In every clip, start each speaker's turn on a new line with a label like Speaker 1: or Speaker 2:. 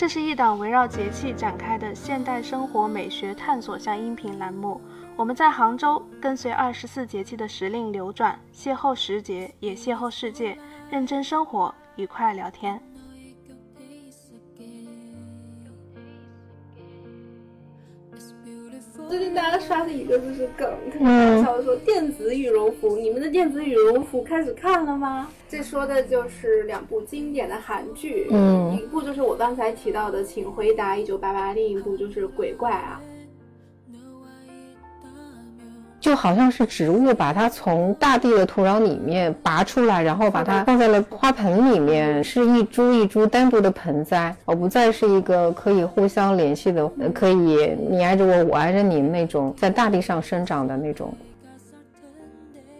Speaker 1: 这是一档围绕节气展开的现代生活美学探索向音频栏目。我们在杭州，跟随二十四节气的时令流转，邂逅时节，也邂逅世界，认真生活，愉快聊天。
Speaker 2: 个就是梗，特别搞笑，说电子羽绒服，你们的电子羽绒服开始看了吗？这说的就是两部经典的韩剧，
Speaker 3: 嗯
Speaker 2: 一部就是我刚才提到的《请回答一九八八》，另一部就是《鬼怪》啊。
Speaker 3: 就好像是植物把它从大地的土壤里面拔出来，然后把它放在了花盆里面，是一株一株单独的盆栽，而不再是一个可以互相联系的，呃可以你挨着我，我挨着你那种在大地上生长的那种。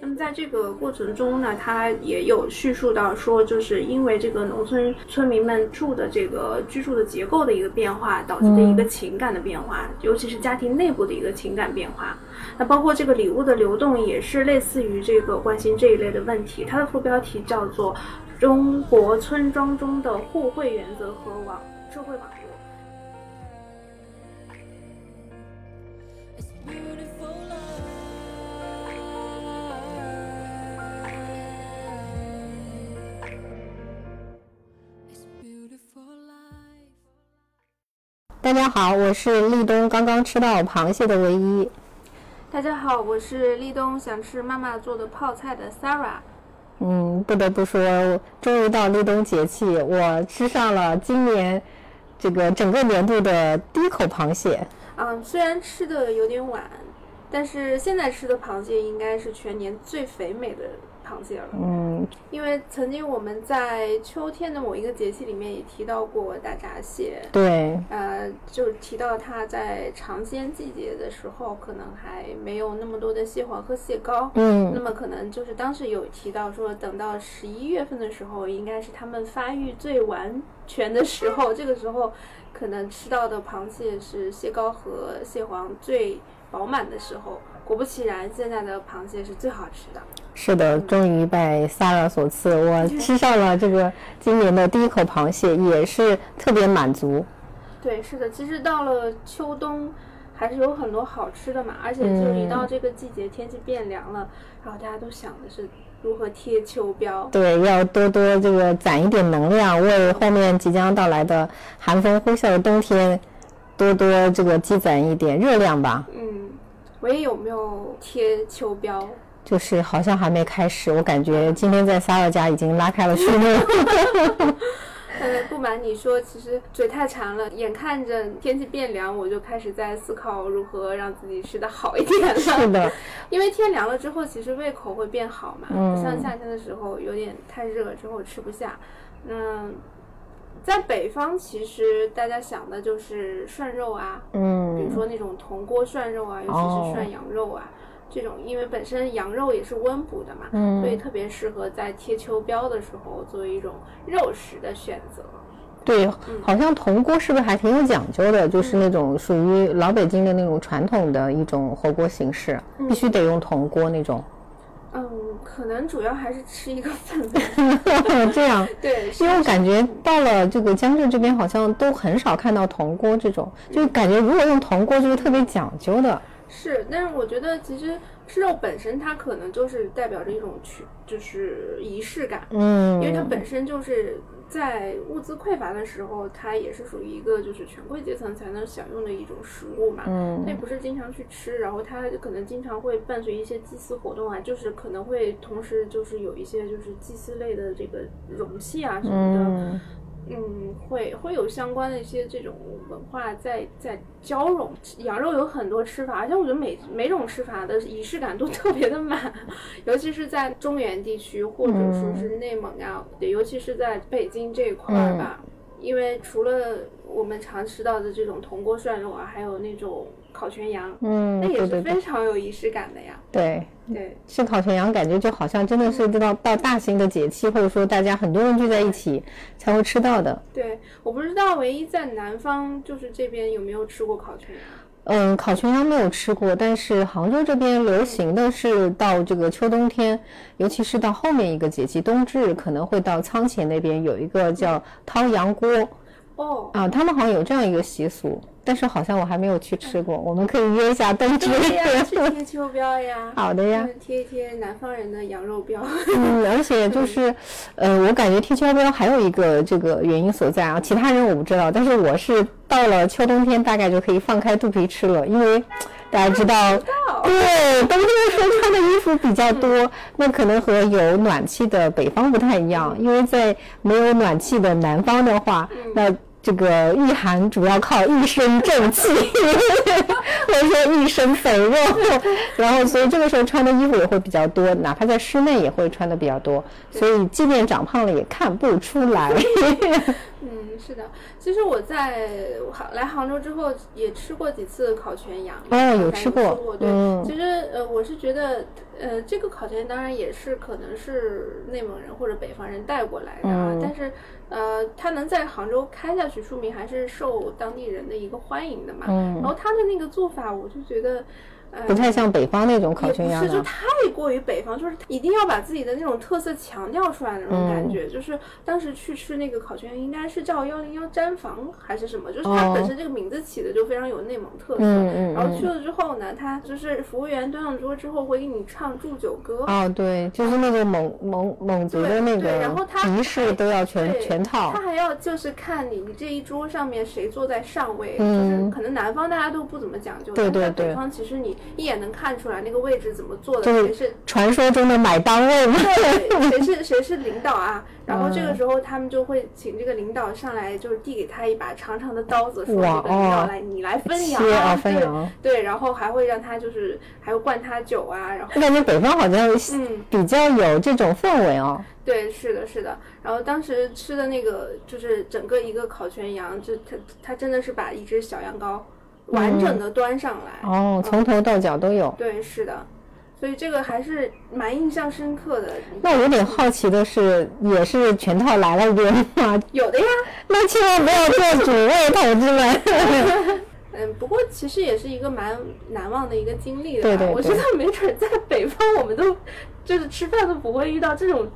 Speaker 2: 那么在这个过程中呢，他也有叙述到说，就是因为这个农村村民们住的这个居住的结构的一个变化，导致的一个情感的变化，尤其是家庭内部的一个情感变化。那包括这个礼物的流动，也是类似于这个关心这一类的问题。它的副标题叫做《中国村庄中的互惠原则和网社会网络》。
Speaker 3: 大家好，我是立冬刚刚吃到螃蟹的唯一。
Speaker 2: 大家好，我是立冬想吃妈妈做的泡菜的 Sarah。
Speaker 3: 嗯，不得不说，终于到立冬节气，我吃上了今年这个整个年度的第一口螃蟹。
Speaker 2: 嗯，虽然吃的有点晚，但是现在吃的螃蟹应该是全年最肥美的螃蟹了。
Speaker 3: 嗯，
Speaker 2: 因为曾经我们在秋天的某一个节气里面也提到过大闸蟹，
Speaker 3: 对，
Speaker 2: 呃，就提到它在尝鲜季节的时候，可能还没有那么多的蟹黄和蟹膏。
Speaker 3: 嗯
Speaker 2: 那么可能就是当时有提到说，等到十一月份的时候，应该是它们发育最完全的时候，这个时候可能吃到的螃蟹是蟹膏和蟹黄最饱满的时候。果不其然，现在的螃蟹是最好吃的。
Speaker 3: 是的，终于拜 Sara 所赐，我吃上了这个今年的第一口螃蟹，也是特别满足。
Speaker 2: 对，是的，其实到了秋冬，还是有很多好吃的嘛。而且就是一到这个季节，天气变凉了，然后大家都想的是如何贴秋膘。
Speaker 3: 对，要多多这个攒一点能量，为后面即将到来的寒风呼啸的冬天多多这个积攒一点热量吧。
Speaker 2: 嗯，我也，有没有贴秋膘？
Speaker 3: 就是好像还没开始，我感觉今天在 Sara 家已经拉开了序幕。
Speaker 2: 呃，不瞒你说，其实嘴太馋了，眼看着天气变凉，我就开始在思考如何让自己吃的好一点了。
Speaker 3: 是的，
Speaker 2: 因为天凉了之后，其实胃口会变好嘛，
Speaker 3: 嗯
Speaker 2: 不像夏天的时候有点太热之后吃不下。嗯，在北方其实大家想的就是涮肉啊，嗯比如
Speaker 3: 嗯，
Speaker 2: 说那种铜锅涮肉啊，尤其
Speaker 3: 哦
Speaker 2: 是涮羊肉啊。这种因为本身羊肉也是温补的嘛，
Speaker 3: 嗯
Speaker 2: 所以特别适合在贴秋膘的时候作为一种肉食的选择。
Speaker 3: 对，好像铜锅是不是还挺有讲究的？就是那种属于老北京的那种传统的一种火锅形式，必须得用铜锅那种。
Speaker 2: 嗯，可能主要还是吃一个氛围。
Speaker 3: 这样，
Speaker 2: 对，
Speaker 3: 因为我感觉到了这个江浙这边，好像都很少看到铜锅这种，就感觉如果用铜锅就是特别讲究的。
Speaker 2: 是，但是我觉得其实吃肉本身它可能就是代表着一种去就是仪式感，
Speaker 3: 嗯，
Speaker 2: 因为它本身就是在物资匮乏的时候，它也是属于一个就是权贵阶层才能享用的一种食物嘛。
Speaker 3: 嗯
Speaker 2: 它也不是经常去吃，然后它可能经常会伴随一些祭祀活动啊，就是可能会同时就是有一些就是祭祀类的这个容器啊什么的。
Speaker 3: 嗯
Speaker 2: 嗯，会会有相关的一些这种文化在在交融。羊肉有很多吃法，而且我觉得每每种吃法的仪式感都 特别的满，尤其是在中原地区或者说是内蒙啊，对，尤其是在北京这一块儿吧。因为除了我们常吃到的这种铜锅涮肉啊，还有那种烤全羊，
Speaker 3: 嗯，
Speaker 2: 那也是非常有仪式感的呀。
Speaker 3: 对。
Speaker 2: 对，
Speaker 3: 吃烤全羊，感觉就好像真的是到到大型的节气，或者说大家很多人聚在一起才会吃到的。
Speaker 2: 对，我不知道唯一在南方就是这边有没有吃过烤全羊。
Speaker 3: 嗯，烤全羊没有吃过，但是杭州这边流行的是到这个秋冬天，尤其是到后面一个节气冬至，可能会到仓前那边有一个叫掏羊锅。
Speaker 2: 哦，
Speaker 3: 啊，他们好像有这样一个习俗，但是好像我还没有去吃过，我们可以约一下冬至。
Speaker 2: 对呀，去贴秋膘呀。
Speaker 3: 好的呀
Speaker 2: 嗯，贴一贴南方人的羊肉膘。
Speaker 3: 嗯，而且就是，呃，我感觉贴秋膘还有一个这个原因所在啊，其他人我不知道，但是我是到了秋冬天大概就可以放开肚皮吃了，因为 大家知道，对，冬天的时候穿的衣服比较多，那可能和有暖气的北方不太一样，因为在没有暖气的南方的话，那。这个御寒主要靠一身正气，或者说一身肥肉，然后所以这个时候穿的衣服也会比较多，哪怕在室内也会穿的比较多，所以即便长胖了也看不出来。
Speaker 2: 嗯，是的。其实我在杭来杭州之后也吃过几次烤全羊。
Speaker 3: 哦有吃过
Speaker 2: 对，
Speaker 3: 嗯
Speaker 2: 其实呃，我是觉得呃，这个烤全羊当然也是可能是内蒙人或者北方人带过来的啊，
Speaker 3: 嗯
Speaker 2: 但是呃，它能在杭州开下去，说明还是受当地人的一个欢迎的嘛。
Speaker 3: 嗯
Speaker 2: 然后他的那个做法，我就觉得。呃
Speaker 3: 不太像北方那种烤全羊
Speaker 2: 是，就，太过于北方，就是一定要把自己的那种特色强调出来那种感
Speaker 3: 嗯
Speaker 2: 觉。就是当时去吃那个烤全羊，应该是叫幺零幺毡房还是什么，就是它
Speaker 3: 哦
Speaker 2: 本身这个名字起的就非常有内蒙特色。
Speaker 3: 嗯嗯嗯
Speaker 2: 然后去了之后呢，他就是服务员端上桌之后会给你唱祝酒歌。
Speaker 3: 哦，对，就是那个蒙蒙蒙族的那个
Speaker 2: 他
Speaker 3: 仪式都要全全套
Speaker 2: 他，还要就是看你你这一桌上面谁坐在上位，
Speaker 3: 嗯
Speaker 2: 就是可能南方大家都不怎么讲究，
Speaker 3: 对对
Speaker 2: 对在北
Speaker 3: 对
Speaker 2: 方其实你一眼能看出来那个位置怎么坐的，
Speaker 3: 就是
Speaker 2: 谁是
Speaker 3: 传说中的买单位吗。
Speaker 2: 对，谁是 谁是领导啊？然后
Speaker 3: 嗯
Speaker 2: 这个时候他们就会请这个领导上来，就是递给他一把长长的刀子，说这个领导
Speaker 3: 哦
Speaker 2: 来，你来分羊
Speaker 3: 切啊分羊
Speaker 2: 对对，然后还会让他就是还会灌他酒啊，然后
Speaker 3: 我感觉北方好像
Speaker 2: 嗯
Speaker 3: 比较有这种氛围哦。
Speaker 2: 对，是的，是的。然后当时吃的那个就是整个一个烤全羊，就他他真的是把一只小羊羔完整的端上来。
Speaker 3: 哦，从头到脚都有。
Speaker 2: 对，是的。所以这个还是蛮印象深刻的。
Speaker 3: 那我有点好奇的是，也是全套来了一遍吗？
Speaker 2: 有的呀，
Speaker 3: 那千万不要做主位，同志们。
Speaker 2: 嗯，不过其实也是一个蛮难忘的一个经历的吧。
Speaker 3: 对对对
Speaker 2: 我觉得没准在北方，我们都就是吃饭都不会遇到这种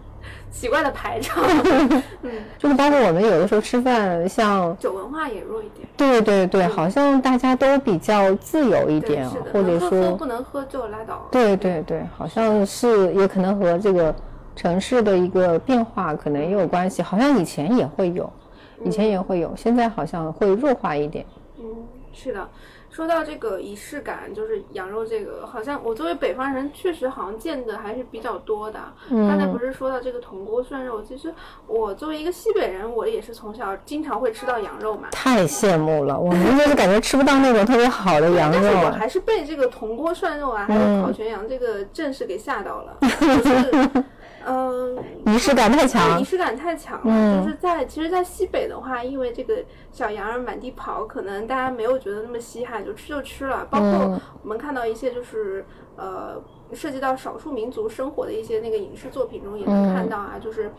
Speaker 2: 奇怪的排场。嗯，
Speaker 3: 就是包括我们有的时候吃饭，像
Speaker 2: 酒文化也弱一点。
Speaker 3: 对对对，好像大家都比较自由一，点
Speaker 2: 是的，，
Speaker 3: 或者说
Speaker 2: 不能喝就拉倒。
Speaker 3: 对对对，好像是也可能和这个城市的一个变化可能也有关系。好像以前也会有，以前也会有，现在好像会弱化一点。
Speaker 2: 嗯，是的。说到这个仪式感，就是羊肉这个，好像我作为北方人，确实好像见的还是比较多的。
Speaker 3: 嗯
Speaker 2: 刚才不是说到这个铜锅涮肉，其实我作为一个西北人，我也是从小经常会吃到羊肉嘛。
Speaker 3: 太羡慕了，我们就是感觉吃不到那种特别好的羊肉
Speaker 2: 但是我
Speaker 3: 肉。
Speaker 2: 还是被这个铜锅涮肉啊，还有
Speaker 3: 嗯
Speaker 2: 烤全羊这个阵势给吓到了，就是，嗯、
Speaker 3: 仪式感太
Speaker 2: 它
Speaker 3: 强
Speaker 2: 仪。式感太强了，
Speaker 3: 嗯
Speaker 2: 就是在其实，在西北的话，因为这个小羊儿满地跑，可能大家没有觉得那么稀罕，就吃就吃了。包括
Speaker 3: 嗯
Speaker 2: 我们看到一些就是呃涉及到少数民族生活的一些那个影视作品中，也能
Speaker 3: 嗯
Speaker 2: 看到啊，就是。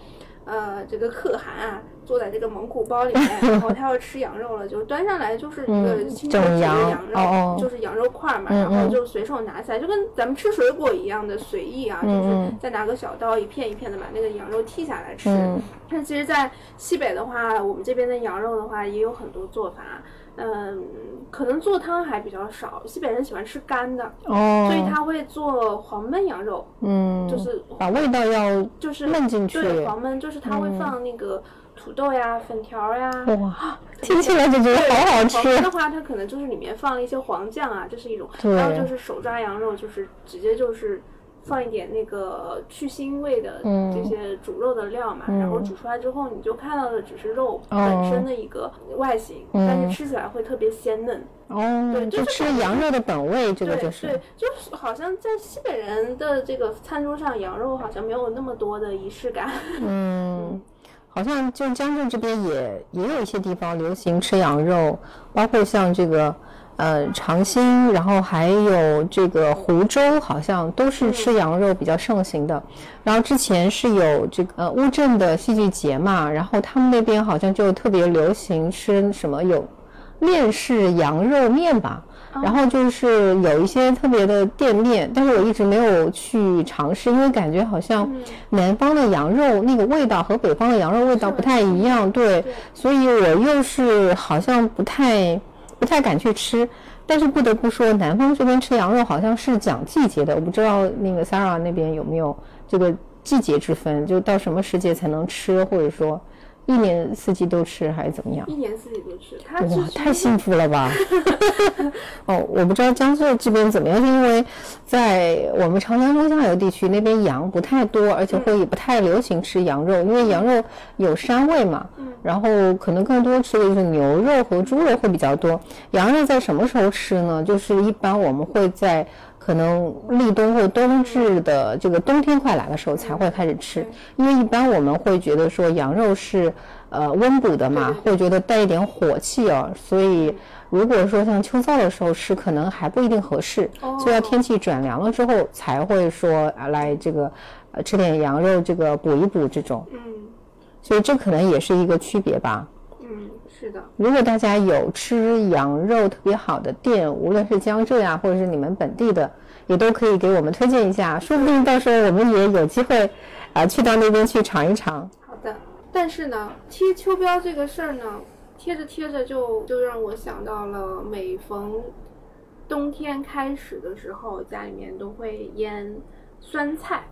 Speaker 2: 呃，这个可汗啊，坐在这个蒙古包里面，然后他要吃羊肉了，就端上来就是一个
Speaker 3: 嗯
Speaker 2: 清水煮的
Speaker 3: 羊
Speaker 2: 羊肉，就是羊肉块嘛，
Speaker 3: 嗯
Speaker 2: 然后
Speaker 3: 嗯
Speaker 2: 就随手拿起来，就跟咱们吃水果一样的随意啊，就是
Speaker 3: 嗯
Speaker 2: 再拿个小刀一片一片的把那个羊肉剔下来吃。
Speaker 3: 嗯。
Speaker 2: 但其实，在西北的话，我们这边的羊肉的话也有很多做法，嗯，可能做汤还比较少，西北人喜欢吃干的，
Speaker 3: 哦，
Speaker 2: 所以他会做黄焖羊肉，
Speaker 3: 嗯，
Speaker 2: 就是
Speaker 3: 把味道要
Speaker 2: 就是
Speaker 3: 焖进去。
Speaker 2: 对，黄焖就是他会放那个土豆呀、粉条呀。
Speaker 3: 哇，听起来就觉得好好
Speaker 2: 黄
Speaker 3: 吃。
Speaker 2: 焖的话，它可能就是里面放了一些黄酱啊，这是一种。
Speaker 3: 对
Speaker 2: 还有就是手抓羊肉，就是直接就是放一点那个去腥味的
Speaker 3: 嗯
Speaker 2: 这些煮肉的料嘛，
Speaker 3: 嗯
Speaker 2: 然后煮出来之后，你就看到的只是肉
Speaker 3: 哦
Speaker 2: 本身的一个外形，
Speaker 3: 嗯
Speaker 2: 但是吃起来会特别鲜嫩。
Speaker 3: 哦，
Speaker 2: 对就
Speaker 3: 就是吃羊肉的本味，这个就是。
Speaker 2: 对，就是好像在西北人的这个餐桌上，羊肉好像没有那么多的仪式感。
Speaker 3: 嗯，好像就江浙这边也也有一些地方流行吃羊肉，包括像这个呃长兴，然后还有这个湖州，好像都是吃羊肉比较盛行的。然后之前是有这个呃乌镇的戏剧节嘛，然后他们那边好像就特别流行吃什么有面式羊肉面吧。然后就是有一些特别的店面，但是我一直没有去尝试，因为感觉好像南方的羊肉那个味道和北方的羊肉味道不太一样，对，所以我又是好像不太不太敢去吃。但是不得不说，南方这边吃羊肉好像是讲季节的，我不知道那个 Sarah 那边有没有这个季节之分，就到什么时节才能吃，或者说。一年四季都吃还是怎么样？
Speaker 2: 一年四季都吃，
Speaker 3: 哇，太幸福了吧！哦，我不知道江苏这边怎么样，是因为在我们长江中下游地区那边羊不太多，而且会也不太流行吃羊肉，因为羊肉有膻味嘛。嗯。然后可能更多吃的就是牛肉和猪肉会比较多。羊肉在什么时候吃呢？就是一般我们会在。可能立冬或冬至的这个冬天快来的时候才会开始吃，因为一般我们会觉得说羊肉是呃温补的嘛，会觉得带一点火气哦，所以如果说像秋燥的时候吃，可能还不一定合适，所以要天气转凉了之后才会说来这个呃吃点羊肉这个补一补这种，
Speaker 2: 嗯，
Speaker 3: 所以这可能也是一个区别吧。
Speaker 2: 是的，
Speaker 3: 如果大家有吃羊肉特别好的店，无论是江浙呀，或者是你们本地的，也都可以给我们推荐一下，说不定到时候我们也有机会，啊，去到那边去尝一尝。
Speaker 2: 好的，但是呢，贴秋膘这个事儿呢，贴着贴着就就让我想到了，每逢冬天开始的时候，家里面都会腌酸菜。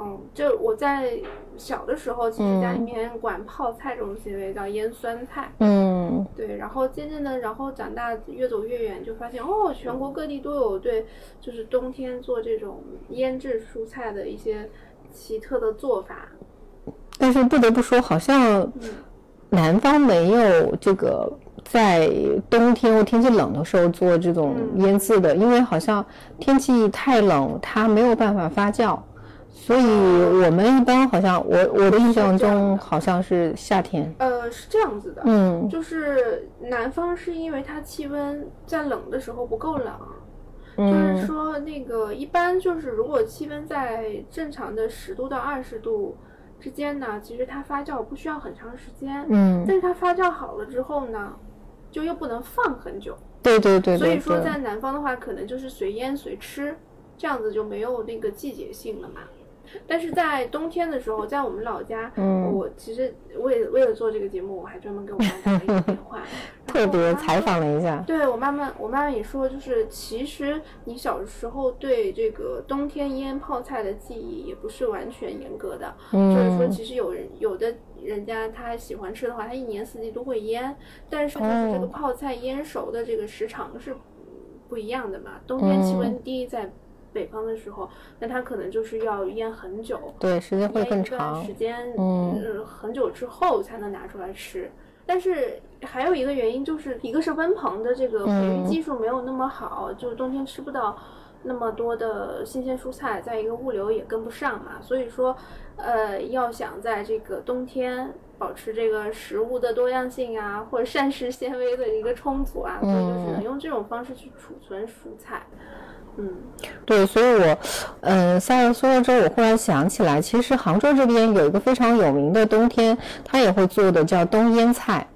Speaker 2: 嗯，就我在小的时候，其实家里面管泡菜这种行为叫腌酸菜。
Speaker 3: 嗯，
Speaker 2: 对。然后渐渐的，然后长大越走越远，就发现哦，全国各地都有对，就是冬天做这种腌制蔬菜的一些奇特的做法。
Speaker 3: 但是不得不说，好像南方没有这个在冬天或天气冷的时候做这种腌制的，因为好像天气太冷，它没有办法发酵。所以我们一般好像我我的印象中好像是夏天。
Speaker 2: 呃，是这样子的，
Speaker 3: 嗯，
Speaker 2: 就是南方是因为它气温在冷的时候不够冷，就是说那个一般就是如果气温在正常的十度到二十度之间呢，其实它发酵不需要很长时间，
Speaker 3: 嗯，
Speaker 2: 但是它发酵好了之后呢，就又不能放很久，
Speaker 3: 对对对，
Speaker 2: 所以说在南方的话，可能就是随腌随吃，这样子就没有那个季节性了嘛。但是在冬天的时候，在我们老家，我其实为为了做这个节目，我还专门给我妈打了一个电话，
Speaker 3: 特别采访了一下。
Speaker 2: 对我妈妈，我妈妈也说，就是其实你小时候对这个冬天腌泡菜的记忆也不是完全严格的，就是说其实有人有的人家他喜欢吃的话，他一年四季都会腌，但是就是这个泡菜腌熟的这个时长是不一样的嘛，冬天气温低在。北方的时候，那它可能就是要腌很久，
Speaker 3: 对，时间会更长，
Speaker 2: 时间嗯很久之后才能拿出来吃。但是还有一个原因就是，一个是温棚的这个培育技术没有那么好，就是冬天吃不到那么多的新鲜蔬菜，再一个物流也跟不上嘛。所以说，呃，要想在这个冬天保持这个食物的多样性啊，或者膳食纤维的一个充足啊，所以就只能用这种方式去储存蔬菜。嗯，
Speaker 3: 对，所以我，嗯，夏尔说了之后，我忽然想起来，其实杭州这边有一个非常有名的冬天，他也会做的叫冬腌菜，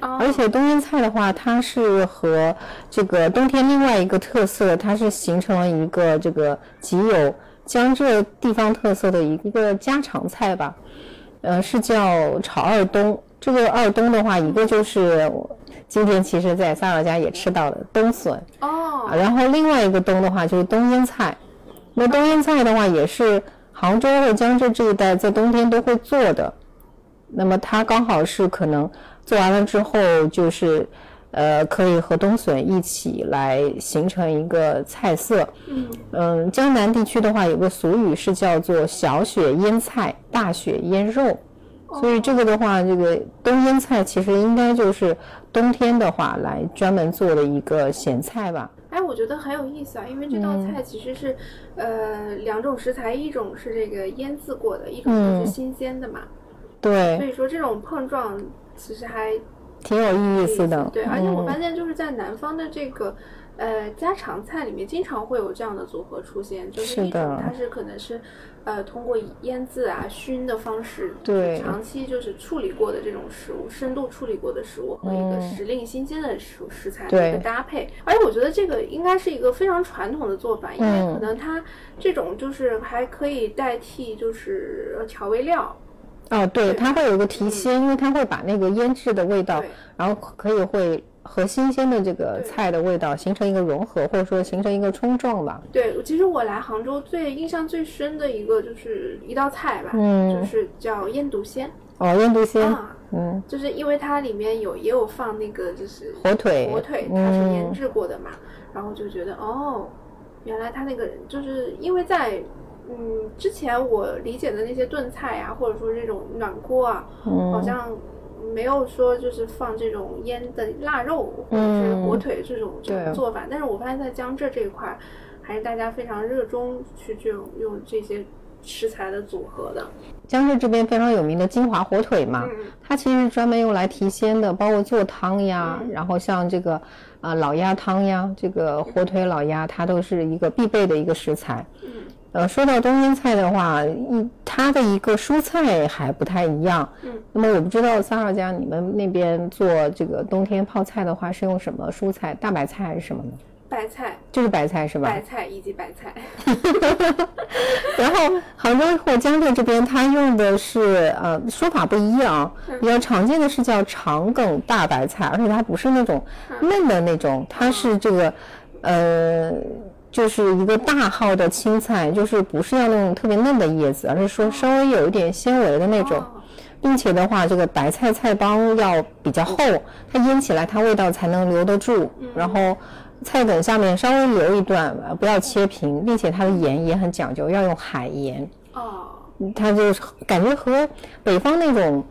Speaker 3: 而且冬腌菜的话，它是和这个冬天另外一个特色，它是形成了一个这个极有江浙地方特色的一一个家常菜吧，呃，是叫炒二冬。这个二冬的话，一个就是今天其实在萨尔家也吃到了冬笋
Speaker 2: 哦，
Speaker 3: 然后另外一个冬的话就是冬腌菜。那冬腌菜的话，也是杭州和江浙这一带在冬天都会做的。那么它刚好是可能做完了之后，就是呃可以和冬笋一起来形成一个菜色。
Speaker 2: 嗯
Speaker 3: 嗯，江南地区的话有个俗语是叫做小雪腌菜，大雪腌肉。所以这个的话，这个冬腌菜其实应该就是冬天的话来专门做的一个咸菜吧。
Speaker 2: 哎，我觉得很有意思啊，因为这道菜其实是，呃，两种食材，一种是这个腌制过的，一种就是新鲜的嘛。
Speaker 3: 对。
Speaker 2: 所以说这种碰撞其实还
Speaker 3: 挺有意思的。
Speaker 2: 对，而且我发现就是在南方的这个。呃家常菜里面经常会有这样的组合出现，就是一种它是可能是呃通过腌制啊熏的方式，
Speaker 3: 对
Speaker 2: 长期就是处理过的这种食物，深度处理过的食物和一个
Speaker 3: 嗯
Speaker 2: 时令新鲜的食食材的一个搭配，而且我觉得这个应该是一个非常传统的做法，因为
Speaker 3: 嗯
Speaker 2: 可能它这种就是还可以代替就是呃调味料。
Speaker 3: 哦，对，它会有一个提鲜，因为它会把那个腌制的味道，然后可以会和新鲜的这个菜的味道形成一个融合，或者说形成一个冲撞吧。
Speaker 2: 对，其实我来杭州最印象最深的一个就是一道菜吧，
Speaker 3: 嗯。
Speaker 2: 就是叫腌笃鲜
Speaker 3: 哦，腌笃鲜，
Speaker 2: 啊，
Speaker 3: 嗯，
Speaker 2: 就是因为它里面有也有放那个就是
Speaker 3: 火腿，
Speaker 2: 火腿，它是腌
Speaker 3: 嗯，
Speaker 2: 制过的嘛，然后就觉得哦，原来它那个就是因为在嗯之前我理解的那些炖菜啊，或者说这种暖锅啊，
Speaker 3: 嗯。
Speaker 2: 好像没有说就是放这种腌的腊肉或者是
Speaker 3: 嗯。
Speaker 2: 火腿这种这种做法，但是我发现在江浙这一块，还是大家非常热衷去这种用这些食材的组合的。
Speaker 3: 江浙这边非常有名的金华火腿嘛，
Speaker 2: 嗯。
Speaker 3: 它其实是专门用来提鲜的，包括做汤呀，
Speaker 2: 嗯。
Speaker 3: 然后像这个啊、老鸭汤呀，这个火腿老鸭，它都是一个必备的一个食材。
Speaker 2: 嗯
Speaker 3: 呃，说到冬阴菜的话，一它的一个蔬菜还不太一样。
Speaker 2: 嗯，
Speaker 3: 那么我不知道三号家你们那边做这个冬天泡菜的话是用什么蔬菜？大白菜还是什么呢？
Speaker 2: 白菜、
Speaker 3: 就是白菜是吧？
Speaker 2: 白菜以及白菜。
Speaker 3: 然后杭州或江浙这边，它用的是呃说法不一样，比较常见的是叫长梗大白菜，而且它不是那种嫩的那种，它是这个呃就是一个大号的青菜，就是不是要那种特别嫩的叶子，而是说稍微有一点纤维的那种。
Speaker 2: 哦
Speaker 3: 并且的话，这个白菜菜帮要比较厚，它腌起来它味道才能留得住。然后菜梗下面稍微留一段，呃不要切平，并且它的盐也很讲究，要用海盐。
Speaker 2: 哦，
Speaker 3: 它就是感觉和北方那种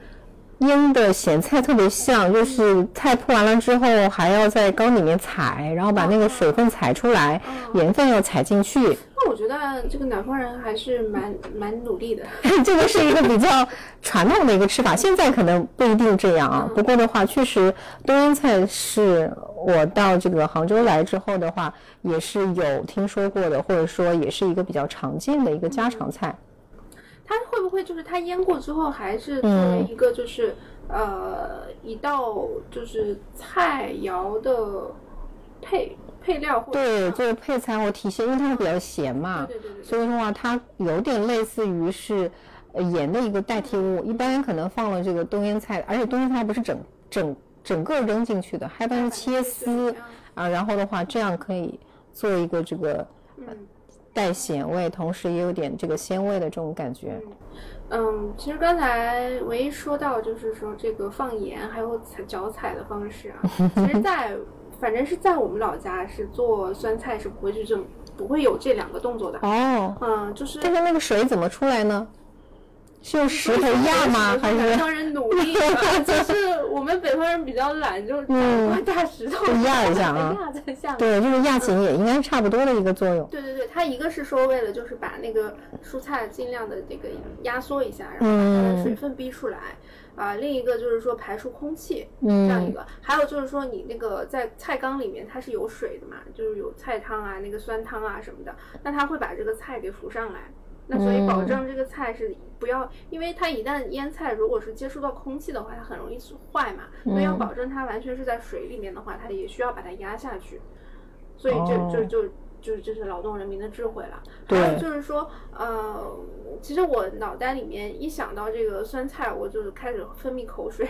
Speaker 3: 腌的咸菜特别像，就是菜铺完了之后还要在缸里面踩，然后把那个水分踩出来，盐分要踩进去。
Speaker 2: 那我觉得这个南方人还是蛮蛮努力的。
Speaker 3: 这个是一个比较传统的一个吃法，现在可能不一定这样啊。不过的话，确实冬腌菜是我到这个杭州来之后的话，也是有听说过的，或者说也是一个比较常见的一个家常菜。
Speaker 2: 它会不会就是它腌过之后，还是作
Speaker 3: 嗯
Speaker 2: 为一个就是、呃一道就是菜肴的配配料或者
Speaker 3: 对，做配菜或提鲜，因为它会比较咸嘛，
Speaker 2: 对对对对
Speaker 3: 所以的话它有点类似于是呃盐的一个代替物。一般可能放了这个冬腌菜，而且冬腌菜不是整整整个扔进去的，还一般是切丝啊，然后的话这样可以做一个这个
Speaker 2: 嗯
Speaker 3: 带咸味，同时也有点这个鲜味的这种感觉。
Speaker 2: 嗯，其实刚才唯一说到就是说这个放盐还有踩脚踩的方式啊，其实在反正是在我们老家是做酸菜是不会去这么不会有这两个动作的。
Speaker 3: 哦，
Speaker 2: 嗯，就是
Speaker 3: 但是那个水怎么出来呢？是用石头压吗？还是
Speaker 2: 南方人努力吧，就是我们北方人比较懒，就找一块大石头
Speaker 3: 压一下啊
Speaker 2: 压在下面。
Speaker 3: 对，就是压紧也应该是差不多的一个作用。
Speaker 2: 对对对，它一个是说为了就是把那个蔬菜尽量的这个压缩一下，然后把它的水分逼出来。啊、另一个就是说排出空气，这样一
Speaker 3: 嗯
Speaker 2: 个。还有就是说你那个在菜缸里面它是有水的嘛，就是有菜汤啊、那个酸汤啊什么的，那它会把这个菜给浮上来。那所以保证这个菜是不要，因为它一旦腌菜如果是接触到空气的话，它很容易坏嘛。所以要保证它完全是在水里面的话，它也需要把它压下去。所以这
Speaker 3: 哦
Speaker 2: 就就就这是劳动人民的智慧了。
Speaker 3: 对
Speaker 2: 还有就是说，呃，其实我脑袋里面一想到这个酸菜，我就开始分泌口水，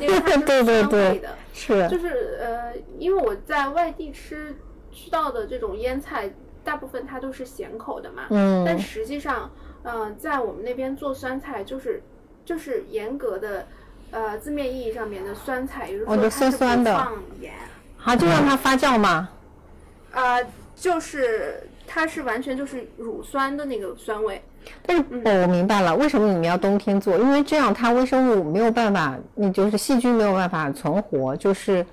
Speaker 2: 因为它是
Speaker 3: 对对
Speaker 2: 酸味
Speaker 3: 对
Speaker 2: 的。
Speaker 3: 是，
Speaker 2: 就是呃，因为我在外地吃吃到的这种腌菜，大部分它都是咸口的嘛。
Speaker 3: 嗯
Speaker 2: 但实际上，呃，在我们那边做酸菜，就是就是严格的，呃，字面意义上面的酸菜，也就是
Speaker 3: 哦就
Speaker 2: 说它是不
Speaker 3: 酸酸的
Speaker 2: 放盐，
Speaker 3: 好，就让它发酵嘛。
Speaker 2: 呃、就是它是完全就是乳酸的那个酸味。
Speaker 3: 但是哦，我明白了，为什么你们要冬天做？因为这样它微生物没有办法，你就是细菌没有办法存活，就是，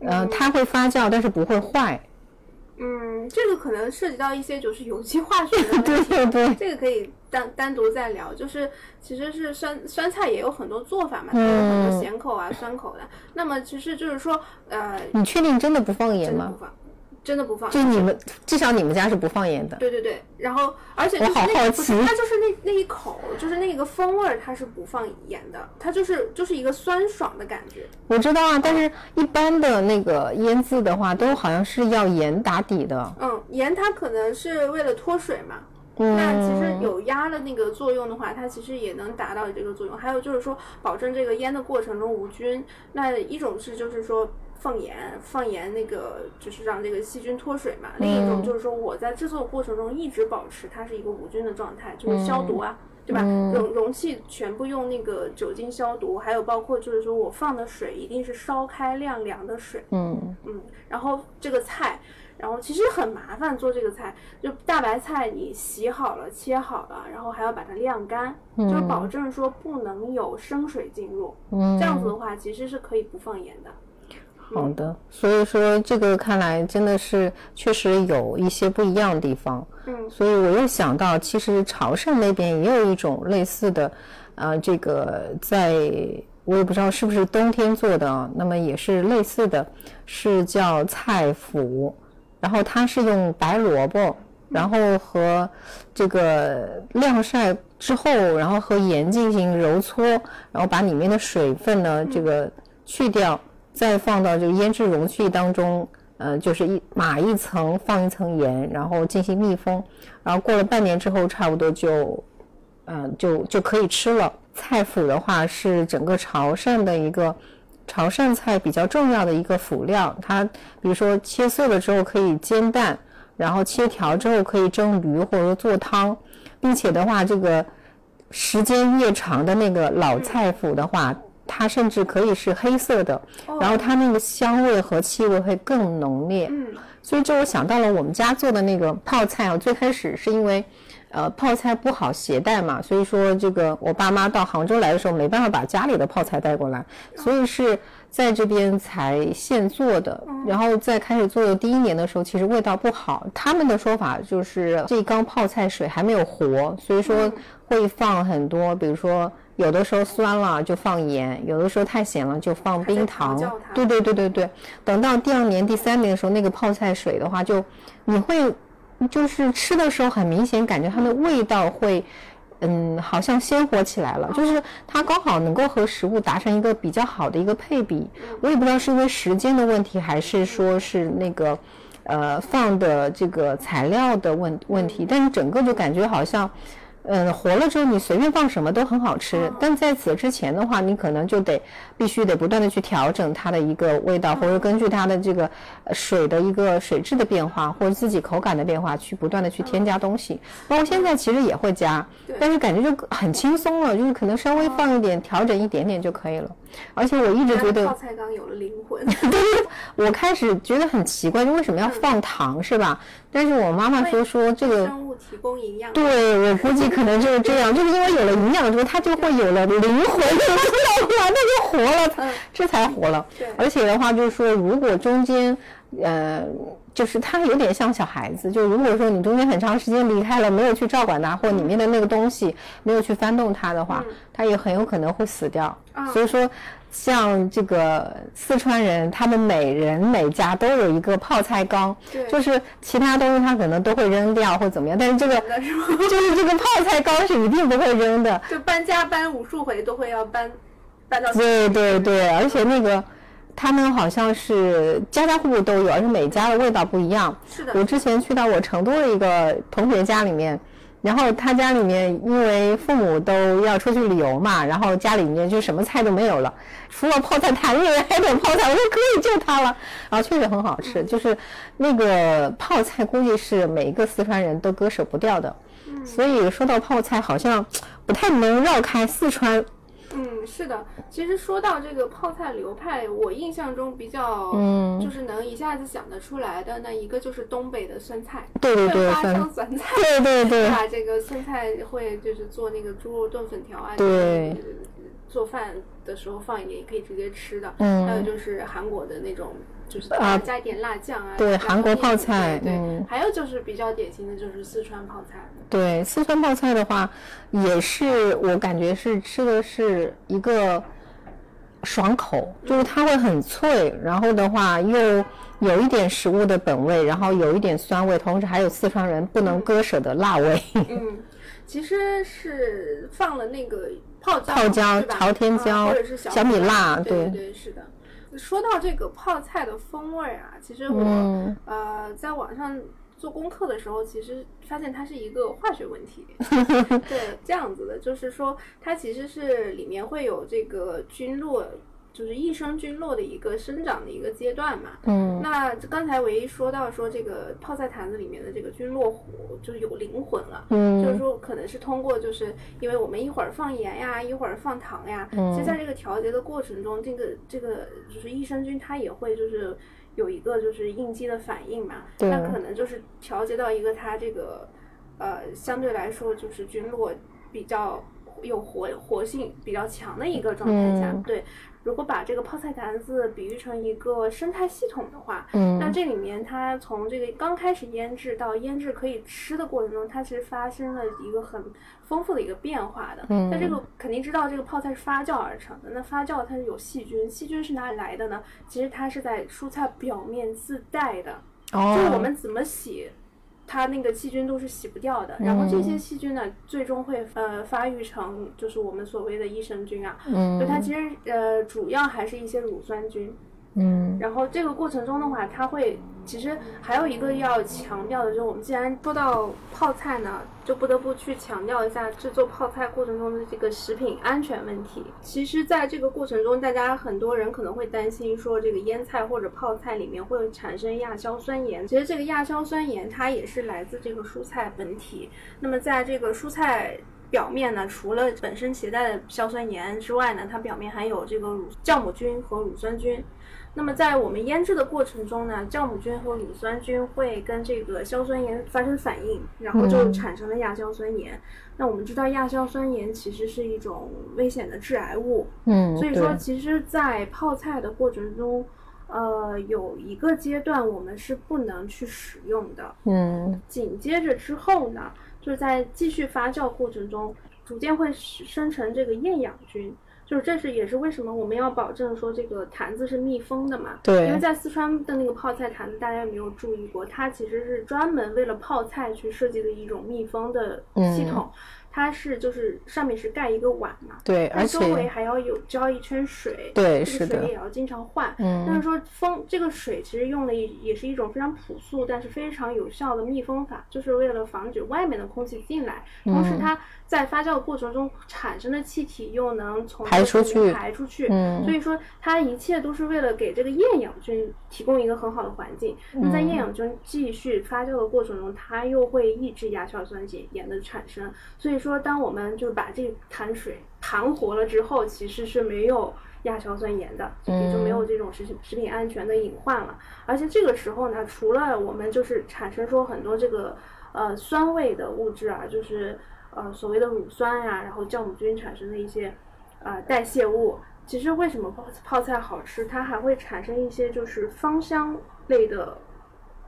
Speaker 3: 呃，它会发酵，但是不会坏。
Speaker 2: 嗯，这个可能涉及到一些就是有机化学的问题。
Speaker 3: 对对对，
Speaker 2: 这个可以单单独再聊，就是其实是酸酸菜也有很多做法嘛，它有很多咸口啊、酸口的。那么其实就是说，呃，
Speaker 3: 你确定真的不放盐吗
Speaker 2: 真的不？放，真的不放。
Speaker 3: 就你们至少你们家是不放盐的。
Speaker 2: 对对对，然后而且就是
Speaker 3: 我好好奇
Speaker 2: 它就是那那一口，就是那个风味儿，它是不放盐的，它就是就是一个酸爽的感觉。
Speaker 3: 我知道啊，但是一般的那个腌制的话，都好像是要盐打底的。
Speaker 2: 嗯，盐它可能是为了脱水嘛。
Speaker 3: 嗯，
Speaker 2: 那其实有压的那个作用的话，它其实也能达到这个作用。还有就是说，保证这个腌的过程中无菌。那一种是就是说放盐，放盐那个就是让这个细菌脱水嘛。另一种就是说我在制作过程中一直保持它是一个无菌的状态，就是消毒啊。对吧？容容器全部用那个酒精消毒，还有包括就是说我放的水一定是烧开晾凉的水，
Speaker 3: 嗯
Speaker 2: 嗯，然后这个菜，然后其实很麻烦做这个菜，就大白菜你洗好了切好了，然后还要把它晾干，就是保证说不能有生水进入，
Speaker 3: 嗯，
Speaker 2: 这样子的话其实是可以不放盐的。
Speaker 3: 好的，所以说这个看来真的是确实有一些不一样的地方。
Speaker 2: 嗯，
Speaker 3: 所以我又想到，其实潮汕那边也有一种类似的，呃，这个在我也不知道是不是冬天做的啊，那么也是类似的，是叫菜脯，然后它是用白萝卜，然后和这个晾晒之后，然后和盐进行揉搓，然后把里面的水分呢这个去掉。再放到这个腌制容器当中，呃，就是一码一层，放一层盐，然后进行密封，然后过了半年之后，差不多就，嗯、就就可以吃了。菜脯的话是整个潮汕的一个潮汕菜比较重要的一个辅料，它比如说切碎了之后可以煎蛋，然后切条之后可以蒸鱼或者做汤，并且的话，这个时间越长的那个老菜脯的话。它甚至可以是黑色的，然后它那个香味和气味会更浓烈。
Speaker 2: 嗯，
Speaker 3: 所以这我想到了我们家做的那个泡菜啊，最开始是因为，呃，泡菜不好携带嘛，所以说这个我爸妈到杭州来的时候没办法把家里的泡菜带过来，所以是在这边才现做的。然后在开始做的第一年的时候，其实味道不好，他们的说法就是这一缸泡菜水还没有活，所以说会放很多，比如说。有的时候酸了就放盐，有的时候太咸了就放冰糖。对对对对对，等到第二年、第三年的时候，那个泡菜水的话，就你会就是吃的时候很明显感觉它的味道会，嗯，好像鲜活起来了，就是它刚好能够和食物达成一个比较好的一个配比。我也不知道是因为时间的问题，还是说是那个呃放的这个材料的问问题，但是整个就感觉好像。嗯，活了之后你随便放什么都很好吃，但在此之前的话，你可能就得必须得不断的去调整它的一个味道，或者根据它的这个呃水的一个水质的变化，或者自己口感的变化，去不断的去添加东西。包括现在其实也会加，但是感觉就很轻松了，就是可能稍微放一点，调整一点点就可以了。而且我一直觉得
Speaker 2: 泡菜缸有了灵魂。
Speaker 3: 我开始觉得很奇怪，就为什么要放糖是吧？但是我妈妈说说这个。
Speaker 2: 生物提供营养。
Speaker 3: 对，我估计可能就是这样，就是因为有了营养之后，它就会有了灵魂，就知道吧？那就活了，这才活了。而且的话，就是说，如果中间，呃，就是它有点像小孩子，就如果说你中间很长时间离开了，没有去照管它，或里面的那个东西没有去翻动它的话，它也很有可能会死掉。所以说。像这个四川人，他们每人每家都有一个泡菜缸，就是其他东西他可能都会扔掉或怎么样，但是这个
Speaker 2: 是
Speaker 3: 就是这个泡菜缸是一定不会扔的。
Speaker 2: 就搬家搬无数回都会要搬搬到。
Speaker 3: 对对对，而且那个他们好像是家家户户都有，而且每家的味道不一样。
Speaker 2: 是的
Speaker 3: 我之前去到我成都的一个同学家里面，然后他家里面因为父母都要出去旅游嘛，然后家里面就什么菜都没有了，除了泡菜坛里面还有点泡菜，我说可以就它了，然后确实很好吃，就是那个泡菜估计是每一个四川人都割舍不掉的。所以说到泡菜，好像不太能绕开四川。
Speaker 2: 嗯，是的。其实说到这个泡菜流派，我印象中比较，
Speaker 3: 嗯
Speaker 2: 就是能一下子想得出来的，那一个就是东北的酸菜，
Speaker 3: 对对对
Speaker 2: 花生酸菜。
Speaker 3: 对对对
Speaker 2: 把这个酸菜会就是做那个猪肉炖粉条啊，
Speaker 3: 对
Speaker 2: 就是做饭的时候放一点也可以直接吃的。
Speaker 3: 嗯
Speaker 2: 还有就是韩国的那种，就是
Speaker 3: 啊
Speaker 2: 加一点辣酱啊。
Speaker 3: 对韩国泡菜嗯
Speaker 2: 还有就是比较典型的就是四川泡菜。
Speaker 3: 对，四川泡菜的话，也是我感觉是吃的是一个，爽口，就是它会很脆，然后的话又有一点食物的本味，然后有一点酸味，同时还有四川人不能割舍的辣味。
Speaker 2: 嗯，其实是放了那个泡椒、
Speaker 3: 泡椒朝天椒
Speaker 2: 啊或者是小
Speaker 3: 小米辣
Speaker 2: 对
Speaker 3: 对
Speaker 2: 对是的。说到这个泡菜的风味啊，其实我、
Speaker 3: 嗯
Speaker 2: 呃在网上做功课的时候，其实发现它是一个化学问题。对，这样子的，就是说它其实是里面会有这个菌落，就是益生菌落的一个生长的一个阶段嘛。
Speaker 3: 嗯
Speaker 2: 那刚才唯一说到说这个泡菜坛子里面的这个菌落活就是有灵魂了，嗯就是
Speaker 3: 嗯
Speaker 2: 说可能是通过就是因为我们一会儿放盐呀，一会儿放糖呀，
Speaker 3: 嗯
Speaker 2: 其实在这个调节的过程中，这个这个就是益生菌它也会就是有一个就是应激的反应嘛，
Speaker 3: 对
Speaker 2: 那可能就是调节到一个它这个呃相对来说就是菌落比较有活活性比较强的一个状态下，
Speaker 3: 嗯
Speaker 2: 对。如果把这个泡菜坛子比喻成一个生态系统的话，
Speaker 3: 嗯
Speaker 2: 那这里面它从这个刚开始腌制到腌制可以吃的过程中，它其实发生了一个很丰富的一个变化的。
Speaker 3: 嗯
Speaker 2: 那这个肯定知道这个泡菜是发酵而成的，那发酵它是有细菌，细菌是哪里来的呢？其实它是在蔬菜表面自带的，
Speaker 3: 哦，
Speaker 2: 就是我们怎么洗。它那个细菌都是洗不掉的，然后这些细菌呢，最终会呃发育成就是我们所谓的益生菌啊，
Speaker 3: 嗯。
Speaker 2: 就它其实呃主要还是一些乳酸菌，
Speaker 3: 嗯
Speaker 2: 然后这个过程中的话，它会其实还有一个要强调的，就是我们既然说到泡菜呢，就不得不去强调一下制作泡菜过程中的这个食品安全问题。其实，在这个过程中，大家很多人可能会担心说，这个腌菜或者泡菜里面会产生亚硝酸盐。其实，这个亚硝酸盐它也是来自这个蔬菜本体。那么，在这个蔬菜表面呢，除了本身携带的硝酸盐之外呢，它表面还有这个乳酵母菌和乳酸菌。那么在我们腌制的过程中呢，酵母菌和乳酸菌会跟这个硝酸盐发生反应，然后就
Speaker 3: 嗯
Speaker 2: 产生了亚硝酸盐。那我们知道亚硝酸盐其实是一种危险的致癌物，
Speaker 3: 嗯，
Speaker 2: 所以说其实，在泡菜的过程中，呃，有一个阶段我们是不能去使用的。
Speaker 3: 嗯
Speaker 2: 紧接着之后呢，就是在继续发酵过程中，逐渐会生成这个厌氧菌。就是这是也是为什么我们要保证说这个坛子是密封的嘛？
Speaker 3: 对
Speaker 2: 因为在四川的那个泡菜坛子，大家有没有注意过？它其实是专门为了泡菜去设计的一种密封的系统。它是就是上面是盖一个碗嘛，
Speaker 3: 对，而
Speaker 2: 它周围还要有浇一圈水，
Speaker 3: 对是的
Speaker 2: 这个水也要经常换。
Speaker 3: 嗯
Speaker 2: 但是说封这个水其实用的也也是一种非常朴素但是非常有效的密封法，就是为了防止外面的空气进来，同时
Speaker 3: 嗯
Speaker 2: 它在发酵的过程中产生的气体又能从
Speaker 3: 排出去
Speaker 2: 排出去。
Speaker 3: 嗯
Speaker 2: 所以说它一切都是为了给这个厌氧菌提供一个很好的环境。那在
Speaker 3: 嗯
Speaker 2: 厌氧菌继续发酵的过程中，它又会抑制亚硝酸盐的产生。所以说，当我们就是把这潭水盘活了之后，其实是没有亚硝酸盐的，也就没有这种食品食品安全的隐患了。而且这个时候呢，除了我们就是产生说很多这个呃酸味的物质啊，就是呃所谓的乳酸呀、然后酵母菌产生的一些呃代谢物。其实为什么泡泡菜好吃？它还会产生一些就是芳香类的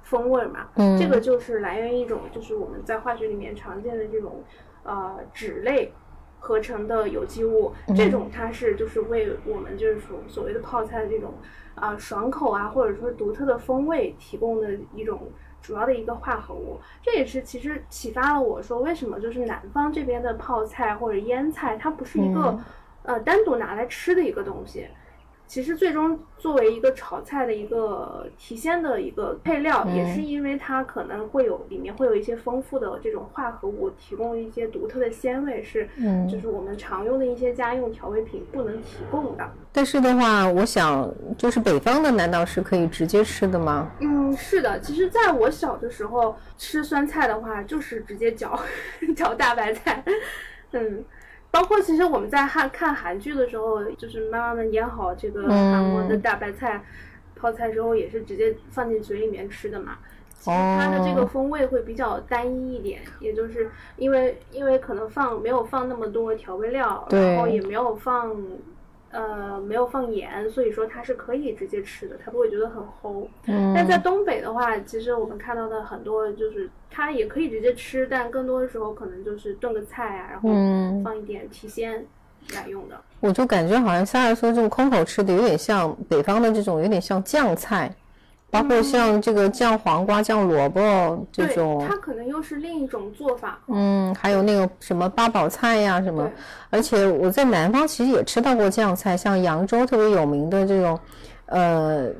Speaker 2: 风味嘛。
Speaker 3: 嗯
Speaker 2: 这个就是来源于一种就是我们在化学里面常见的这种呃酯类合成的有机物，这种它是就是为我们就是所所谓的泡菜的这种啊、爽口啊，或者说独特的风味提供的一种主要的一个化合物。这也是其实启发了我说，为什么就是南方这边的泡菜或者腌菜，它不是一个、
Speaker 3: 嗯
Speaker 2: 呃单独拿来吃的一个东西。其实最终作为一个炒菜的一个提鲜的一个配料，
Speaker 3: 嗯
Speaker 2: 也是因为它可能会有里面会有一些丰富的这种化合物，提供一些独特的鲜味，是
Speaker 3: 嗯
Speaker 2: 就是我们常用的一些家用调味品不能提供的。
Speaker 3: 但是的话，我想就是北方的难道是可以直接吃的吗？
Speaker 2: 嗯，是的，其实在我小的时候吃酸菜的话，就是直接嚼嚼 大白菜，嗯。包括其实我们在看看韩剧的时候，就是妈妈们腌好这个韩国的大白菜、泡菜之后，也是直接放进嘴里面吃的嘛。其实它的这个
Speaker 3: 哦
Speaker 2: 风味会比较单一一点，也就是因为因为可能放没有放那么多调味料，然后也没有放呃没有放盐，所以说它是可以直接吃的，它不会觉得很齁。
Speaker 3: 嗯
Speaker 2: 但在东北的话，其实我们看到的很多就是它也可以直接吃，但更多的时候可能就是炖个菜啊，然后
Speaker 3: 嗯
Speaker 2: 放一点提鲜，来用的。
Speaker 3: 我就感觉好像夏尔说这种空口吃的有点像北方的这种，有点像酱菜，包括像这个酱黄瓜、酱萝卜这种。
Speaker 2: 它可能又是另一种做法。
Speaker 3: 嗯，还有那个什么八宝菜呀什么，而且我在南方其实也吃到过酱菜，像扬州特别有名的这种，呃。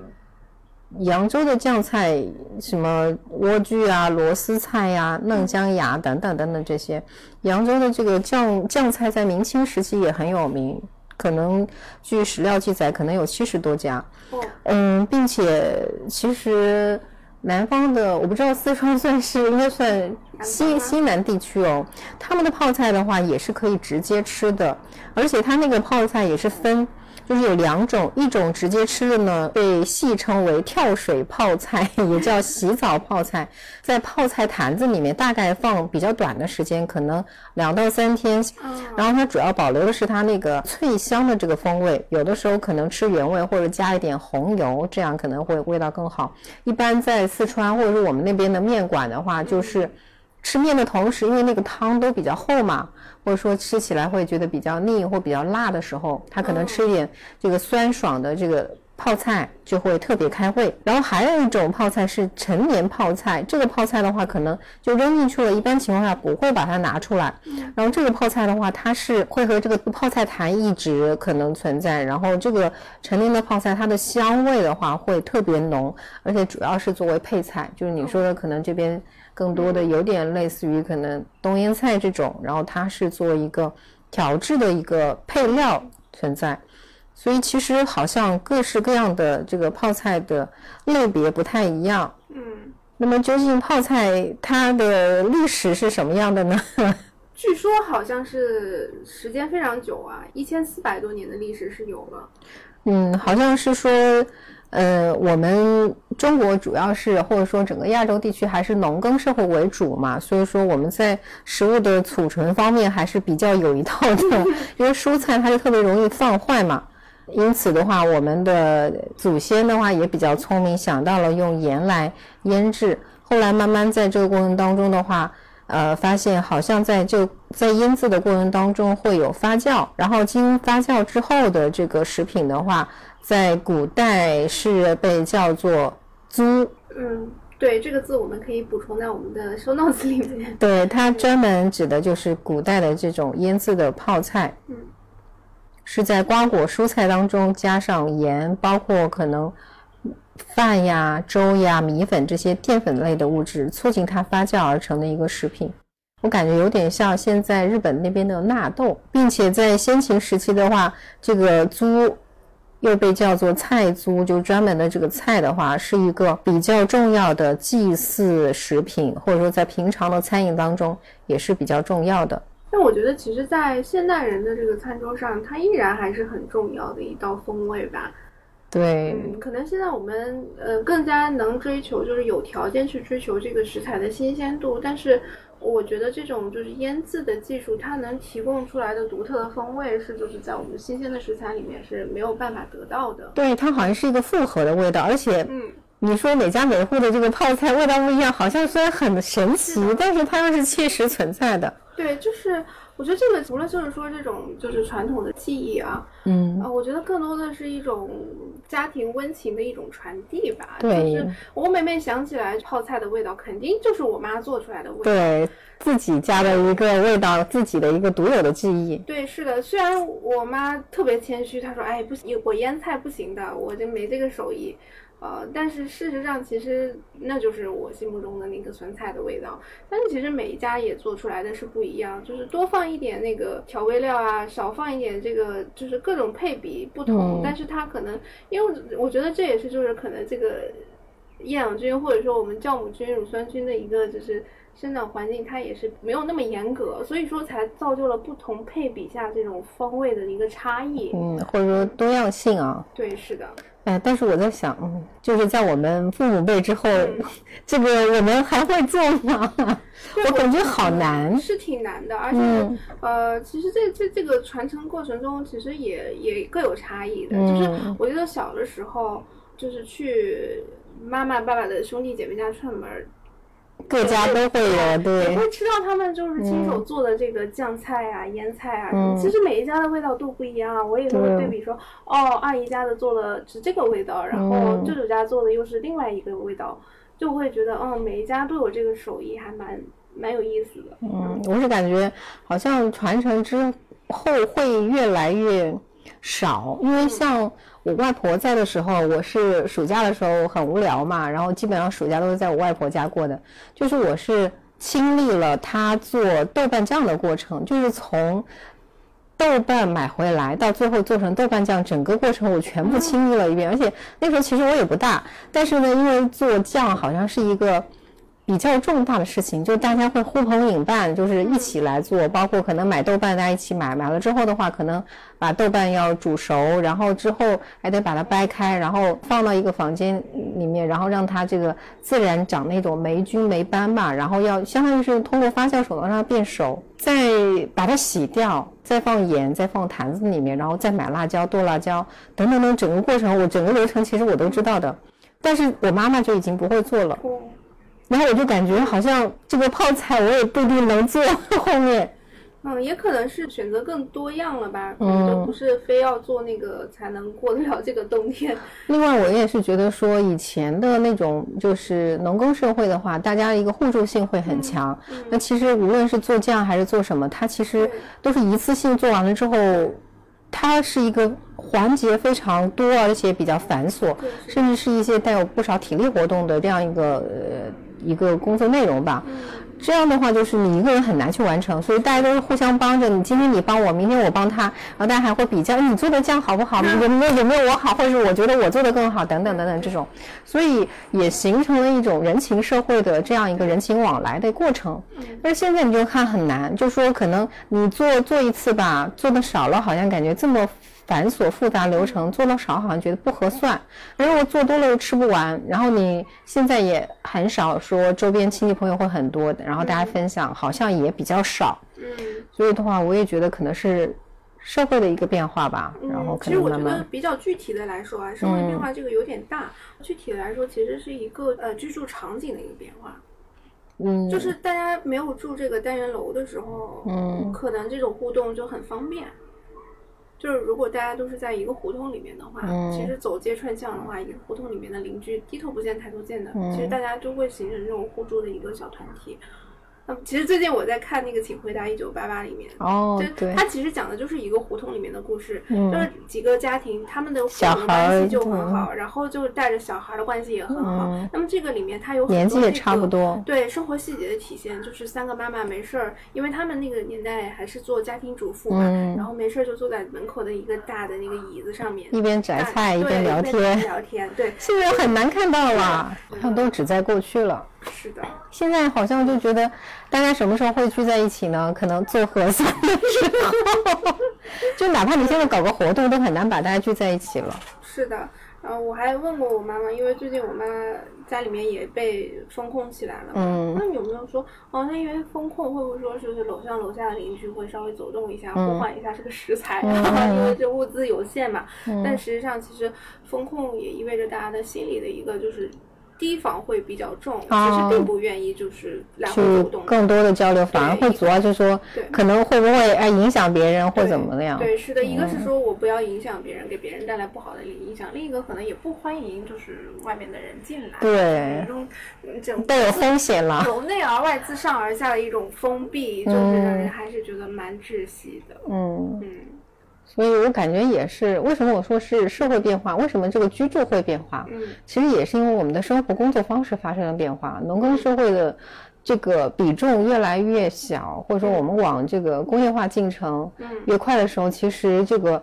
Speaker 3: 扬州的酱菜，什么莴苣啊、螺丝菜呀、嫩姜芽等等等等这些，扬州的这个酱酱菜在明清时期也很有名，可能据史料记载，可能有七十多家。嗯，并且其实南方的，我不知道四川算是应该算西西南地区哦，他们的泡菜的话也是可以直接吃的，而且他那个泡菜也是分。就是有两种，一种直接吃的呢，被戏称为跳水泡菜，也叫洗澡泡菜，在泡菜坛子里面大概放比较短的时间，可能两到三天，然后它主要保留的是它那个脆香的这个风味，有的时候可能吃原味或者加一点红油，这样可能会味道更好。一般在四川或者是我们那边的面馆的话，就是吃面的同时，因为那个汤都比较厚嘛。或者说吃起来会觉得比较腻或比较辣的时候，他可能吃一点这个酸爽的这个泡菜就会特别开胃。然后还有一种泡菜是陈年泡菜，这个泡菜的话可能就扔进去了，一般情况下不会把它拿出来。然后这个泡菜的话，它是会和这个泡菜坛一直可能存在。然后这个陈年的泡菜，它的香味的话会特别浓，而且主要是作为配菜，就是你说的可能这边。更多的有点类似于可能冬腌菜这种，然后它是做一个调制的一个配料存在，所以其实好像各式各样的这个泡菜的类别不太一样。
Speaker 2: 嗯，
Speaker 3: 那么究竟泡菜它的历史是什么样的呢？
Speaker 2: 据说好像是时间非常久啊，一千四百多年的历史是有了。
Speaker 3: 嗯，好像是说。呃，我们中国主要是或者说整个亚洲地区还是农耕社会为主嘛，所以说我们在食物的储存方面还是比较有一套的，因为蔬菜它就特别容易放坏嘛，因此的话，我们的祖先的话也比较聪明，想到了用盐来腌制，后来慢慢在这个过程当中的话，呃，发现好像在就在腌制的过程当中会有发酵，然后经发酵之后的这个食品的话。在古代是被叫做“租”。
Speaker 2: 嗯，对，这个字我们可以补充在我们的 show notes 里面。
Speaker 3: 对，它专门指的就是古代的这种腌制的泡菜。
Speaker 2: 嗯，
Speaker 3: 是在瓜果蔬菜当中加上盐，包括可能饭呀、粥呀、米粉这些淀粉类的物质，促进它发酵而成的一个食品。我感觉有点像现在日本那边的纳豆，并且在先秦时期的话，这个租。又被叫做菜租，就专门的这个菜的话，是一个比较重要的祭祀食品，或者说在平常的餐饮当中也是比较重要的。
Speaker 2: 但我觉得，其实，在现代人的这个餐桌上，它依然还是很重要的一道风味吧。
Speaker 3: 对，
Speaker 2: 可能现在我们呃更加能追求，就是有条件去追求这个食材的新鲜度，但是。我觉得这种就是腌制的技术，它能提供出来的独特的风味是就是在我们新鲜的食材里面是没有办法得到的。
Speaker 3: 对，它好像是一个复合的味道，而且，嗯，你说每家每户的这个泡菜味道不一样，好像虽然很神奇，但是它又是切实存在的。
Speaker 2: 对，就是。我觉得这个除了就是说这种就是传统的记忆啊，
Speaker 3: 嗯
Speaker 2: 啊，我觉得更多的是一种家庭温情的一种传递吧。
Speaker 3: 对，
Speaker 2: 就是我每每想起来泡菜的味道，肯定就是我妈做出来的味道。
Speaker 3: 对，自己家的一个味道，自己的一个独有的记忆。
Speaker 2: 对，是的。虽然我妈特别谦虚，她说：“哎，不行，我腌菜不行的，我就没这个手艺。”呃，但是事实上，其实那就是我心目中的那个酸菜的味道。但是其实每一家也做出来的是不一样，就是多放一点那个调味料啊，少放一点这个，就是各种配比不同。但是它可能，因为我觉得这也是就是可能这个厌氧菌或者说我们酵母菌、乳酸菌的一个就是生长环境，它也是没有那么严格，所以说才造就了不同配比下这种风味的一个差异。
Speaker 3: 嗯，或者说多样性啊。
Speaker 2: 对，是的。
Speaker 3: 哎，但是我在想，就是在我们父母辈之后，这个我们还会做吗？我感觉好难，
Speaker 2: 是挺难的，而且呃，其实这这这个传承过程中，其实也也各有差异的。就是我记得小的时候，就是去妈妈爸爸的兄弟姐妹家串门，
Speaker 3: 各家都会有，对，
Speaker 2: 你会吃到他们就是亲手做的这个酱菜啊、腌菜啊，其实每一家的味道都不一样啊。我也会对比说，哦，阿姨家的做的是这个味道，然后舅舅家做的又是另外一个味道，就会觉得，嗯，每一家都有这个手艺，还蛮蛮有意思的。
Speaker 3: 嗯，我是感觉好像传承之后会越来越少，因为像。我外婆在的时候，我是暑假的时候很无聊嘛，然后基本上暑假都是在我外婆家过的。就是我是亲历了她做豆瓣酱的过程，就是从豆瓣买回来到最后做成豆瓣酱，整个过程我全部亲历了一遍。而且那时候其实我也不大，但是呢，因为做酱好像是一个。比较重大的事情，就大家会呼朋引伴，就是一起来做，包括可能买豆瓣，大家一起买，买了之后的话，可能把豆瓣要煮熟，然后之后还得把它掰开，然后放到一个房间里面，然后让它这个自然长那种霉菌霉斑吧，然后要相当于是通过发酵手段让它变熟，再把它洗掉，再放盐，再放坛子里面，然后再买辣椒剁辣椒等等等，整个过程我整个流程其实我都知道的，但是我妈妈就已经不会做了。然后我就感觉好像这个泡菜我也不一定能做。后面，
Speaker 2: 嗯，也可能是选择更多样了吧，可能就不是非要做那个才能过得了这个冬天。
Speaker 3: 另外，我也是觉得说，以前的那种就是农耕社会的话，大家一个互助性会很强。那其实无论是做酱还是做什么，它其实都是一次性做完了之后，它是一个环节非常多，而且比较繁琐，甚至是一些带有不少体力活动的这样一个呃。一个工作内容吧，这样的话就是你一个人很难去完成，所以大家都是互相帮着。你今天你帮我，明天我帮他，然后大家还会比较你做的这样好不好，有没有有没有我好，或者是我觉得我做的更好，等等等等这种，所以也形成了一种人情社会的这样一个人情往来的过程。但是现在你就看很难，就说可能你做做一次吧，做的少了，好像感觉这么。繁琐复杂流程做的少，好像觉得不合算；如果做多了又吃不完，然后你现在也很少说周边亲戚朋友会很多的，然后大家分享好像也比较少。
Speaker 2: 嗯，
Speaker 3: 所以的话，我也觉得可能是社会的一个变化吧。然后可能慢慢。其实我
Speaker 2: 觉得比较具体的来说啊，社会变化这个有点大。具体的来说，其实是一个呃居住场景的一个变化。
Speaker 3: 嗯，
Speaker 2: 就是大家没有住这个单元楼的时候，
Speaker 3: 嗯，
Speaker 2: 可能这种互动就很方便。就是如果大家都是在一个胡同里面的话，其实走街串巷的话，一个胡同里面的邻居低头不见抬头见的，其实大家都会形成这种互助的一个小团体。嗯，其实最近我在看那个《请回答一九八八》里面，
Speaker 3: 哦，对，
Speaker 2: 它其实讲的就是一个胡同里面的故事，就是几个家庭他们的父母关系就很好，然后就带着小孩的关系也很好。那么这个里面它有
Speaker 3: 年纪也差不多，
Speaker 2: 对生活细节的体现，就是三个妈妈没事儿，因为他们那个年代还是做家庭主妇嘛，然后没事儿就坐在门口的一个大的那个椅子上面，
Speaker 3: 一边摘菜一边聊天，
Speaker 2: 聊天。对，
Speaker 3: 现在很难看到了，好像都只在过去了。
Speaker 2: 是的，
Speaker 3: 现在好像就觉得，大家什么时候会聚在一起呢？可能做核酸的时候，就哪怕你现在搞个活动，都很难把大家聚在一起了。
Speaker 2: 是的，然后我还问过我妈妈，因为最近我妈家里面也被封控起来了。嗯，那有没有说，哦，那因为封控，会不会说就是楼上楼下的邻居会稍微走动一下，互换一下这个食材？因为这物资有限嘛。嗯但实际上，其实封控也意味着大家的心理的一个就是。提防会比较重，其实并不愿意就是来回走动，
Speaker 3: 更多的交流，反而会主要就是说，可能会不会哎影响别人或怎么样？
Speaker 2: 对，是的，一个是说我不要影响别人，给别人带来不好的影响；另一个可能也不欢迎就是外面的人进来，
Speaker 3: 对，
Speaker 2: 这种
Speaker 3: 都有风险了，
Speaker 2: 由内而外、自上而下的一种封闭，就是让人还是觉得蛮窒息的。嗯。嗯。
Speaker 3: 所以我感觉也是，为什么我说是社会变化？为什么这个居住会变化？
Speaker 2: 嗯，
Speaker 3: 其实也是因为我们的生活工作方式发生了变化，农耕社会的这个比重越来越小，或者说我们往这个工业化进程越快的时候，其实这个。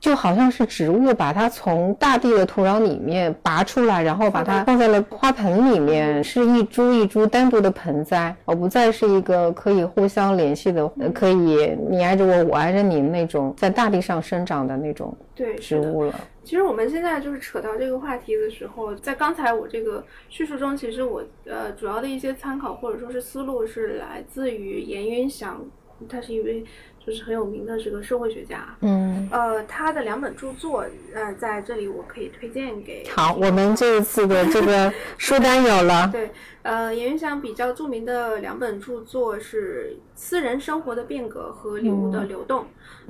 Speaker 3: 就好像是植物把它从大地的土壤里面拔出来，然后把它放在了花盆里面，是一株一株单独的盆栽，而不再是一个可以互相联系的，可以你挨着我，我挨着你那种在大地上生长的那种植物了。
Speaker 2: 其实我们现在就是扯到这个话题的时候，在刚才我这个叙述中，其实我呃主要的一些参考或者说是思路是来自于严云祥。他是一位就是很有名的这个社会学家。
Speaker 3: 嗯，
Speaker 2: 呃，他的两本著作，呃，在这里我可以推荐给。
Speaker 3: 好，我们这一次的这个 书单有了。
Speaker 2: 对，呃，严云翔比较著名的两本著作是《私人生活的变革》和《礼物的流动》。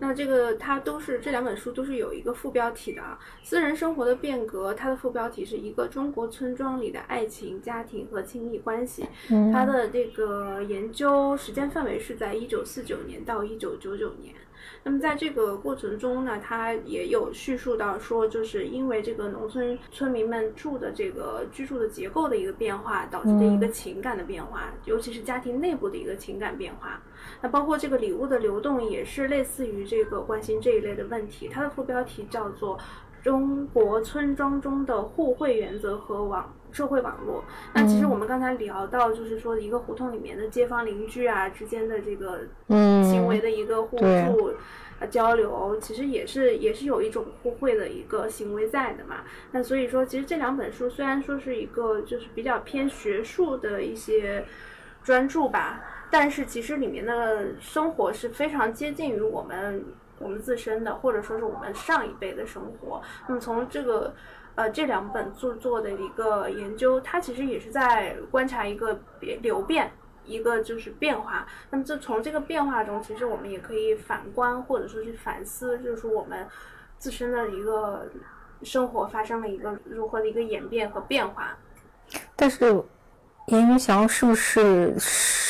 Speaker 2: 那这个它都是这两本书都是有一个副标题的啊，《私人生活的变革》它的副标题是一个中国村庄里的爱情、家庭和亲密关系。
Speaker 3: 嗯
Speaker 2: 它的这个研究时间范围是在一九四九年到一九九九年。那么在这个过程中呢，它也有叙述到说，就是因为这个农村村民们住的这个居住的结构的一个变化，导致的一个情感的变化，尤其是家庭内部的一个情感变化。那包括这个礼物的流动，也是类似于这个关心这一类的问题。它的副标题叫做。中国村庄中的互惠原则和网社会网络。那其实我们刚才聊到，就是说一个胡同里面的街坊邻居啊之间的这个
Speaker 3: 嗯
Speaker 2: 行为的一个互
Speaker 3: 对
Speaker 2: 助。啊，交流其实也是也是有一种互惠的一个行为在的嘛。那所以说，其实这两本书虽然说是一个就是比较偏学术的一些专注吧，但是其实里面的生活是非常接近于我们我们自身的，或者说是我们上一辈的生活。那么从这个呃这两本著作的一个研究，它其实也是在观察一个变流变。一个就是变化，那么这从这个变化中，其实我们也可以反观或者说去反思，就是我们自身的一个生活发生了一个如何的一个演变和变化。
Speaker 3: 但是严云祥是不是是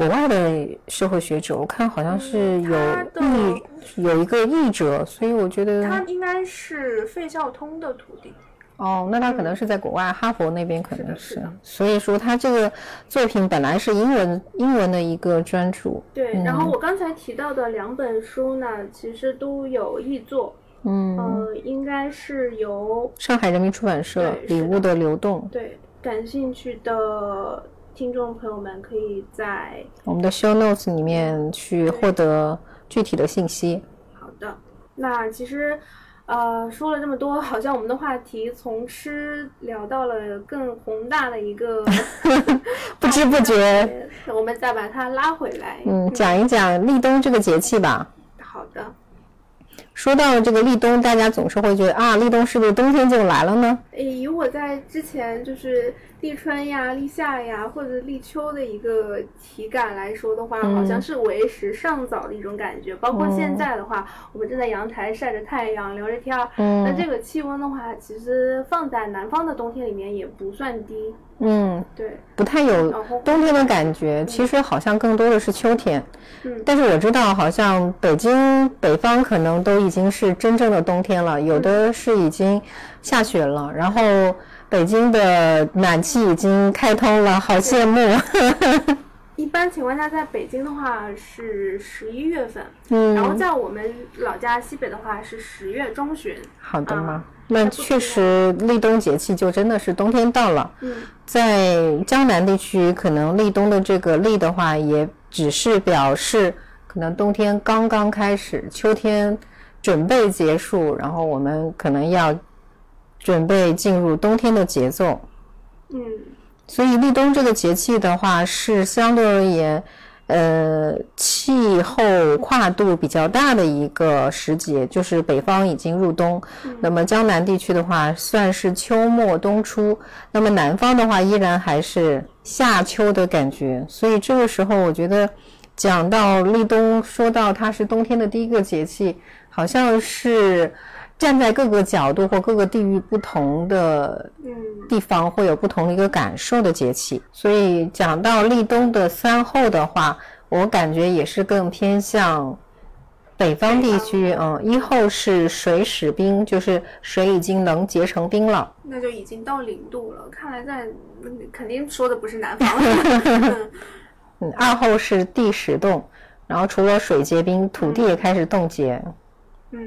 Speaker 3: 国外的社会学者？我看好像是有译有一个译者，所以我觉得
Speaker 2: 他应该是费孝通的徒弟。
Speaker 3: 哦，那他可能是在国外，哈佛那边可能是，
Speaker 2: 是。是
Speaker 3: 所以说他这个作品本来是英文英文的一个专著，
Speaker 2: 对，
Speaker 3: 嗯。
Speaker 2: 然后我刚才提到的两本书呢，其实都有译作，
Speaker 3: 嗯，
Speaker 2: 呃，应该是由
Speaker 3: 上海人民出版社《礼物的流动》，
Speaker 2: 对感兴趣的听众朋友们可以在
Speaker 3: 我们的 show notes 里面去获得具体的信息。
Speaker 2: 好的，那其实，呃，说了这么多，好像我们的话题从吃聊到了更宏大的一个，
Speaker 3: 不知不觉，
Speaker 2: 我们再把它拉回来。
Speaker 3: 嗯，讲一讲立冬这个节气吧。
Speaker 2: 好的，
Speaker 3: 说到这个立冬，大家总是会觉得啊，立冬是不是冬天就来了呢？
Speaker 2: 诶，以我在之前就是立春呀、立夏呀或者立秋的一个体感来说的话，
Speaker 3: 嗯。
Speaker 2: 好像是为时尚早的一种感觉。包括现在的话，我们正在阳台晒着太阳聊着天儿，
Speaker 3: 嗯。
Speaker 2: 那这个气温的话，其实放在南方的冬天里面也不算低。
Speaker 3: 嗯，
Speaker 2: 对，
Speaker 3: 不太有冬天的感觉，其实好像更多的是秋天。
Speaker 2: 嗯。
Speaker 3: 但是我知道，好像北京北方可能都已经是真正的冬天了，有的是已经下雪了，然后北京的暖气已经开通了，好羡慕。
Speaker 2: 一般情况下，在北京的话是十一月份，
Speaker 3: 嗯，
Speaker 2: 然后在我们老家西北的话是十月中旬。
Speaker 3: 好的嘛
Speaker 2: 啊，
Speaker 3: 那确实立冬节气就真的是冬天到了。
Speaker 2: 嗯，
Speaker 3: 在江南地区，可能立冬的这个立的话，也只是表示可能冬天刚刚开始，秋天准备结束，然后我们可能要准备进入冬天的节奏。
Speaker 2: 嗯，
Speaker 3: 所以立冬这个节气的话，是相对而言，呃，气候跨度比较大的一个时节，就是北方已经入冬，那么江南地区的话算是秋末冬初，那么南方的话依然还是夏秋的感觉，所以这个时候我觉得讲到立冬，说到它是冬天的第一个节气，好像是站在各个角度或各个地域不同的
Speaker 2: 嗯
Speaker 3: 地方会有不同的一个感受的节气，所以讲到立冬的三候的话，我感觉也是更偏向北方地区。嗯，一候是水始冰，就是水已经能结成冰了。
Speaker 2: 那就已经到零度了。看来在嗯肯定说的不是南方。嗯
Speaker 3: 嗯，二候是地始冻，然后除了水结冰，土地也开始冻结。
Speaker 2: 嗯，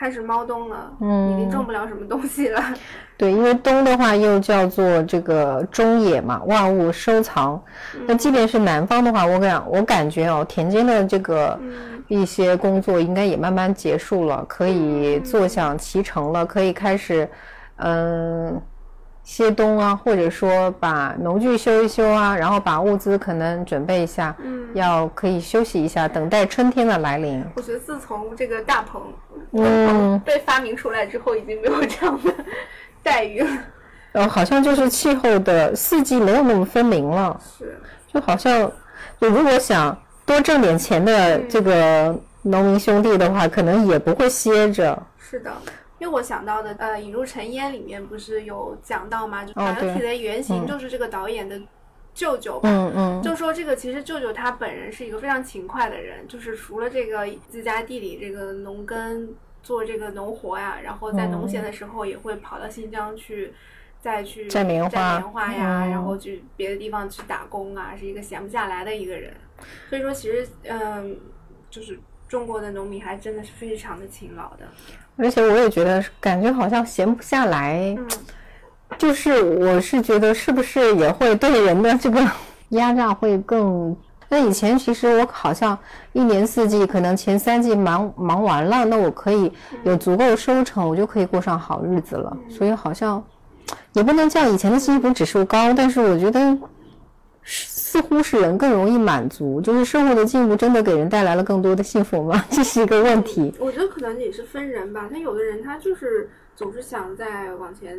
Speaker 2: 开始猫冬了，
Speaker 3: 嗯
Speaker 2: 已经种不了什么东西了。
Speaker 3: 对，因为冬的话又叫做这个中野嘛，万物收藏。那即便是南方的话，我感我感觉哦，田间的这个
Speaker 2: 嗯
Speaker 3: 一些工作应该也慢慢结束了，可以坐享其成了，可以开始，嗯，歇冬啊，或者说把农具修一修啊，然后把物资可能准备一下，
Speaker 2: 嗯，
Speaker 3: 要可以休息一下，等待春天的来临。
Speaker 2: 我觉得自从这个大棚
Speaker 3: 嗯
Speaker 2: 被发明出来之后，已经没有这样的待遇了。
Speaker 3: 呃，好像就是气候的四季没有那么分明了，
Speaker 2: 是，
Speaker 3: 就好像就如果想多挣点钱的这个农民兄弟的话，可能也不会歇着。
Speaker 2: 是的。因为我想到的，呃，《引入尘烟》里面不是有讲到吗？就
Speaker 3: 哦对
Speaker 2: 导游体的原型
Speaker 3: 嗯
Speaker 2: 就是这个导演的舅舅吧。
Speaker 3: 嗯嗯，
Speaker 2: 就说这个，其实舅舅他本人是一个非常勤快的人，就是除了这个自家地里这个农耕做这个农活呀，然后在农闲的时候也会跑到新疆去，再去
Speaker 3: 摘棉花
Speaker 2: 摘棉花呀，
Speaker 3: 嗯
Speaker 2: 然后去别的地方去打工啊，是一个闲不下来的一个人。所以说，其实嗯，就是中国的农民还真的是非常的勤劳的。
Speaker 3: 而且我也觉得感觉好像闲不下来，
Speaker 2: 嗯，
Speaker 3: 就是我是觉得是不是也会对人的这个 压榨会更。那以前其实我好像一年四季可能前三季忙忙完了，那我可以有足够收成，我就可以过上好日子了。所以好像也不能叫以前的幸福指数高，但是我觉得是似乎是人更容易满足，就是生活的进步真的给人带来了更多的幸福吗？这是一个问题。
Speaker 2: 我觉得可能也是分人吧，他有的人他就是总是想再往前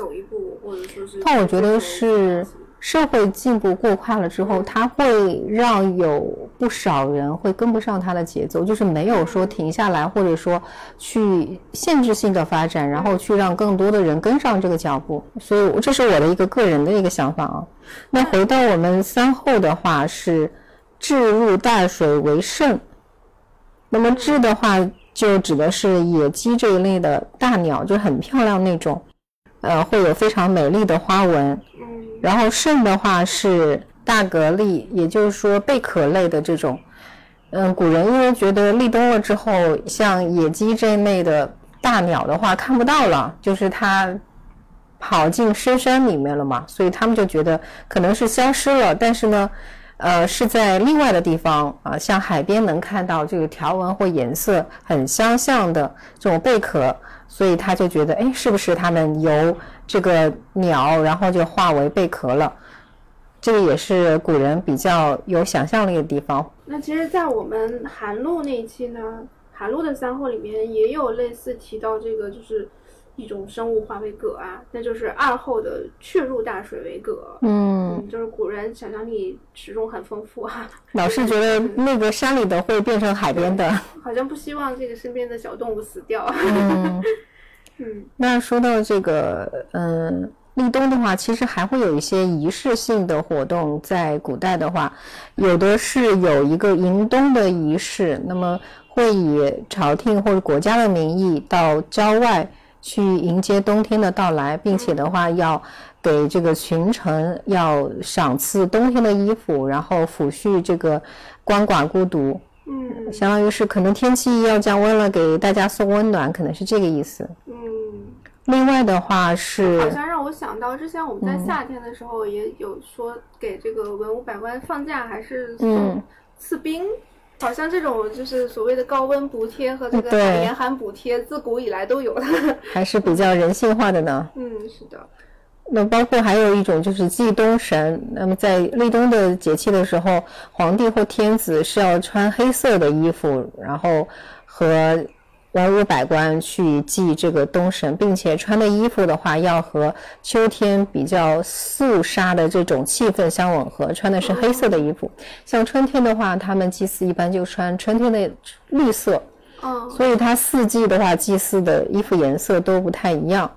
Speaker 2: 走一步，或者说是。
Speaker 3: 但我觉得是社会进步过快了之后，它会让有不少人会跟不上它的节奏，就是没有说停下来，或者说去限制性的发展，然后去让更多的人跟上这个脚步。所以这是我的一个个人的一个想法啊。那回到我们三后的话是置入大水为胜，那么雉的话就指的是野鸡这一类的大鸟，就很漂亮那种。呃，会有非常美丽的花纹。
Speaker 2: 嗯
Speaker 3: 然后肾的话是大蛤蜊，也就是说贝壳类的这种。嗯，古人因为觉得立冬了之后，像野鸡这一类的大鸟的话看不到了，就是它跑进深山里面了嘛，所以他们就觉得可能是消失了。但是呢，呃，是在另外的地方啊、像海边能看到这个条纹或颜色很相像的这种贝壳，所以他就觉得，哎，是不是他们由这个鸟，然后就化为贝壳了？这个也是古人比较有想象力的地方。
Speaker 2: 那其实，在我们寒露那一期呢，寒露的三后里面也有类似提到这个，就是一种生物化为蛤啊，那就是二后的雀入大水为蛤。
Speaker 3: 嗯，
Speaker 2: 嗯，就是古人想象力始终很丰富啊，
Speaker 3: 老是觉得那个山里的会变成海边的。
Speaker 2: 好像不希望这个身边的小动物死掉。
Speaker 3: 嗯。
Speaker 2: 嗯
Speaker 3: 那说到这个，嗯，立冬的话，其实还会有一些仪式性的活动。在古代的话，有的是有一个迎冬的仪式，那么会以朝廷或者国家的名义到郊外去迎接冬天的到来，并且的话要给这个群臣要赏赐冬天的衣服，然后抚恤这个鳏寡孤独。
Speaker 2: 嗯
Speaker 3: 相当于是可能天气要降温了，给大家送温暖，可能是这个意思。
Speaker 2: 嗯，
Speaker 3: 另外的话是，
Speaker 2: 好像让我想到之前我们在夏天的时候也有说给这个文武百官放假，还是送
Speaker 3: 嗯
Speaker 2: 赐冰。好像这种就是所谓的高温补贴和这个
Speaker 3: 对
Speaker 2: 严寒补贴，自古以来都有的。
Speaker 3: 还是比较人性化的呢。
Speaker 2: 嗯，是的。
Speaker 3: 那包括还有一种就是祭冬神，那么在立冬的节气的时候，皇帝或天子是要穿黑色的衣服，然后和文武百官去祭这个东神，并且穿的衣服的话要和秋天比较肃杀的这种气氛相吻合，穿的是黑色的衣服。像春天的话，他们祭祀一般就穿春天的绿色，
Speaker 2: 嗯
Speaker 3: 所以它四季的话祭祀的衣服颜色都不太一样。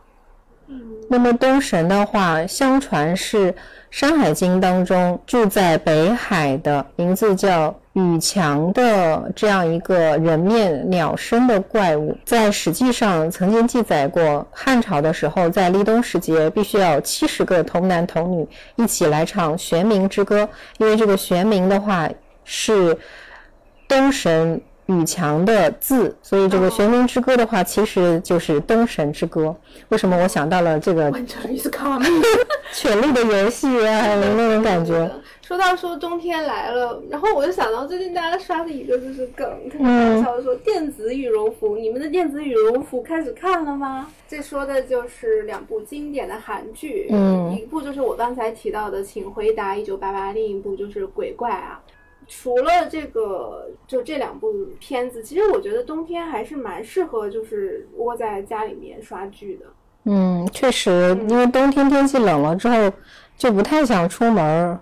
Speaker 2: 嗯
Speaker 3: 那么东神的话，相传是《山海经》当中住在北海的名字叫羽强的这样一个人面鸟身的怪物，在《史记》上曾经记载过，汉朝的时候在立冬时节必须要七十个童男童女一起来唱玄冥之歌，因为这个玄冥的话是东神羽强的字，所以这个《玄冥之歌》的话，其实就是东神之歌。为什么我想到了这个。权力的游戏啊，那种感觉。
Speaker 2: 说到说冬天来了，然后我就想到最近大家刷的一个就是梗，特别搞笑，说电子羽绒服，你们的电子羽绒服开始看了吗？这说的就是两部经典的韩剧，
Speaker 3: 嗯，
Speaker 2: 一部就是我刚才提到的《请回答一九八八》，另一部就是《鬼怪》啊。除了这个，就这两部片子，其实我觉得冬天还是蛮适合，就是窝在家里面刷剧的。
Speaker 3: 嗯，确实，因为冬天天气冷了之后，就不太想出门。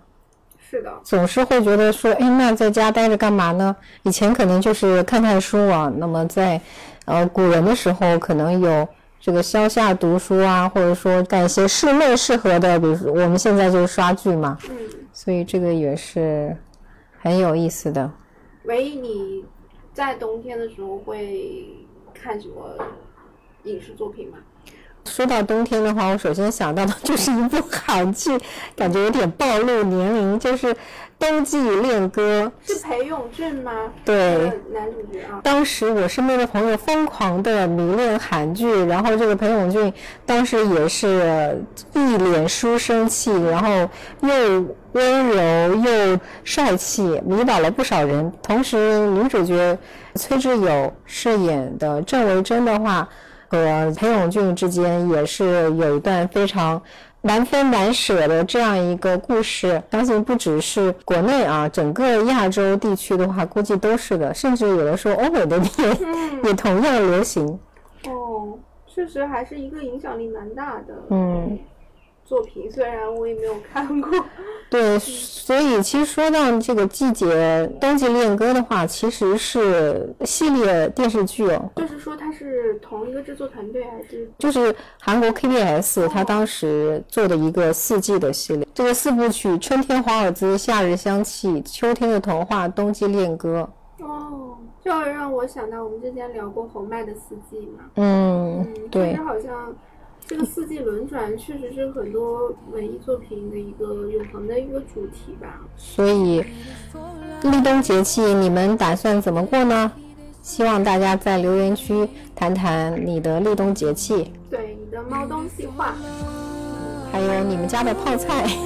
Speaker 2: 是的，
Speaker 3: 总是会觉得说，哎，那在家待着干嘛呢？以前可能就是看看书啊。那么在，呃，古人的时候，可能有这个消夏读书啊，或者说干一些室内适合的，比如说我们现在就是刷剧嘛。
Speaker 2: 嗯。
Speaker 3: 所以这个也是很有意思的。
Speaker 2: 唯一你在冬天的时候会看什么影视作品吗？
Speaker 3: 说到冬天的话，我首先想到的 就是一部韩剧，感觉有点暴露年龄，就是《冬季恋歌》。
Speaker 2: 是裴勇俊吗？
Speaker 3: 对，
Speaker 2: 男主角啊。
Speaker 3: 当时我身边的朋友疯狂的迷恋韩剧，然后这个裴勇俊当时也是一脸书生气，然后又温柔又帅气，迷倒了不少人。同时，女主角崔智友饰演的郑维珍的话。和裴勇俊之间也是有一段非常难分难舍的这样一个故事，相信不只是国内啊，整个亚洲地区的话，估计都是的，甚至有的时候欧美那边也同样流行。
Speaker 2: 哦，确实还是一个影响力蛮大的。
Speaker 3: 嗯。
Speaker 2: 作品虽然我也没有看过，
Speaker 3: 对，所以其实说到这个季节冬季恋歌的话，其实是系列电视剧哦。
Speaker 2: 就是说它是同一个制作团队还是？
Speaker 3: 就是韩国 KBS 他当时做的一个四季的系列，这个四部曲：春天华尔兹、夏日香气、秋天的童话、冬季恋歌。
Speaker 2: 哦，就让我想到我们之前聊过侯麦的四季嘛。
Speaker 3: 嗯，对。
Speaker 2: 其实好像。这个四季轮转确实是很多文艺作品的一个永恒的一个主题吧。
Speaker 3: 所以，立冬节气你们打算怎么过呢？希望大家在留言区谈谈你的立冬节气，
Speaker 2: 对你的猫冬计划，
Speaker 3: 还有你们家的泡菜。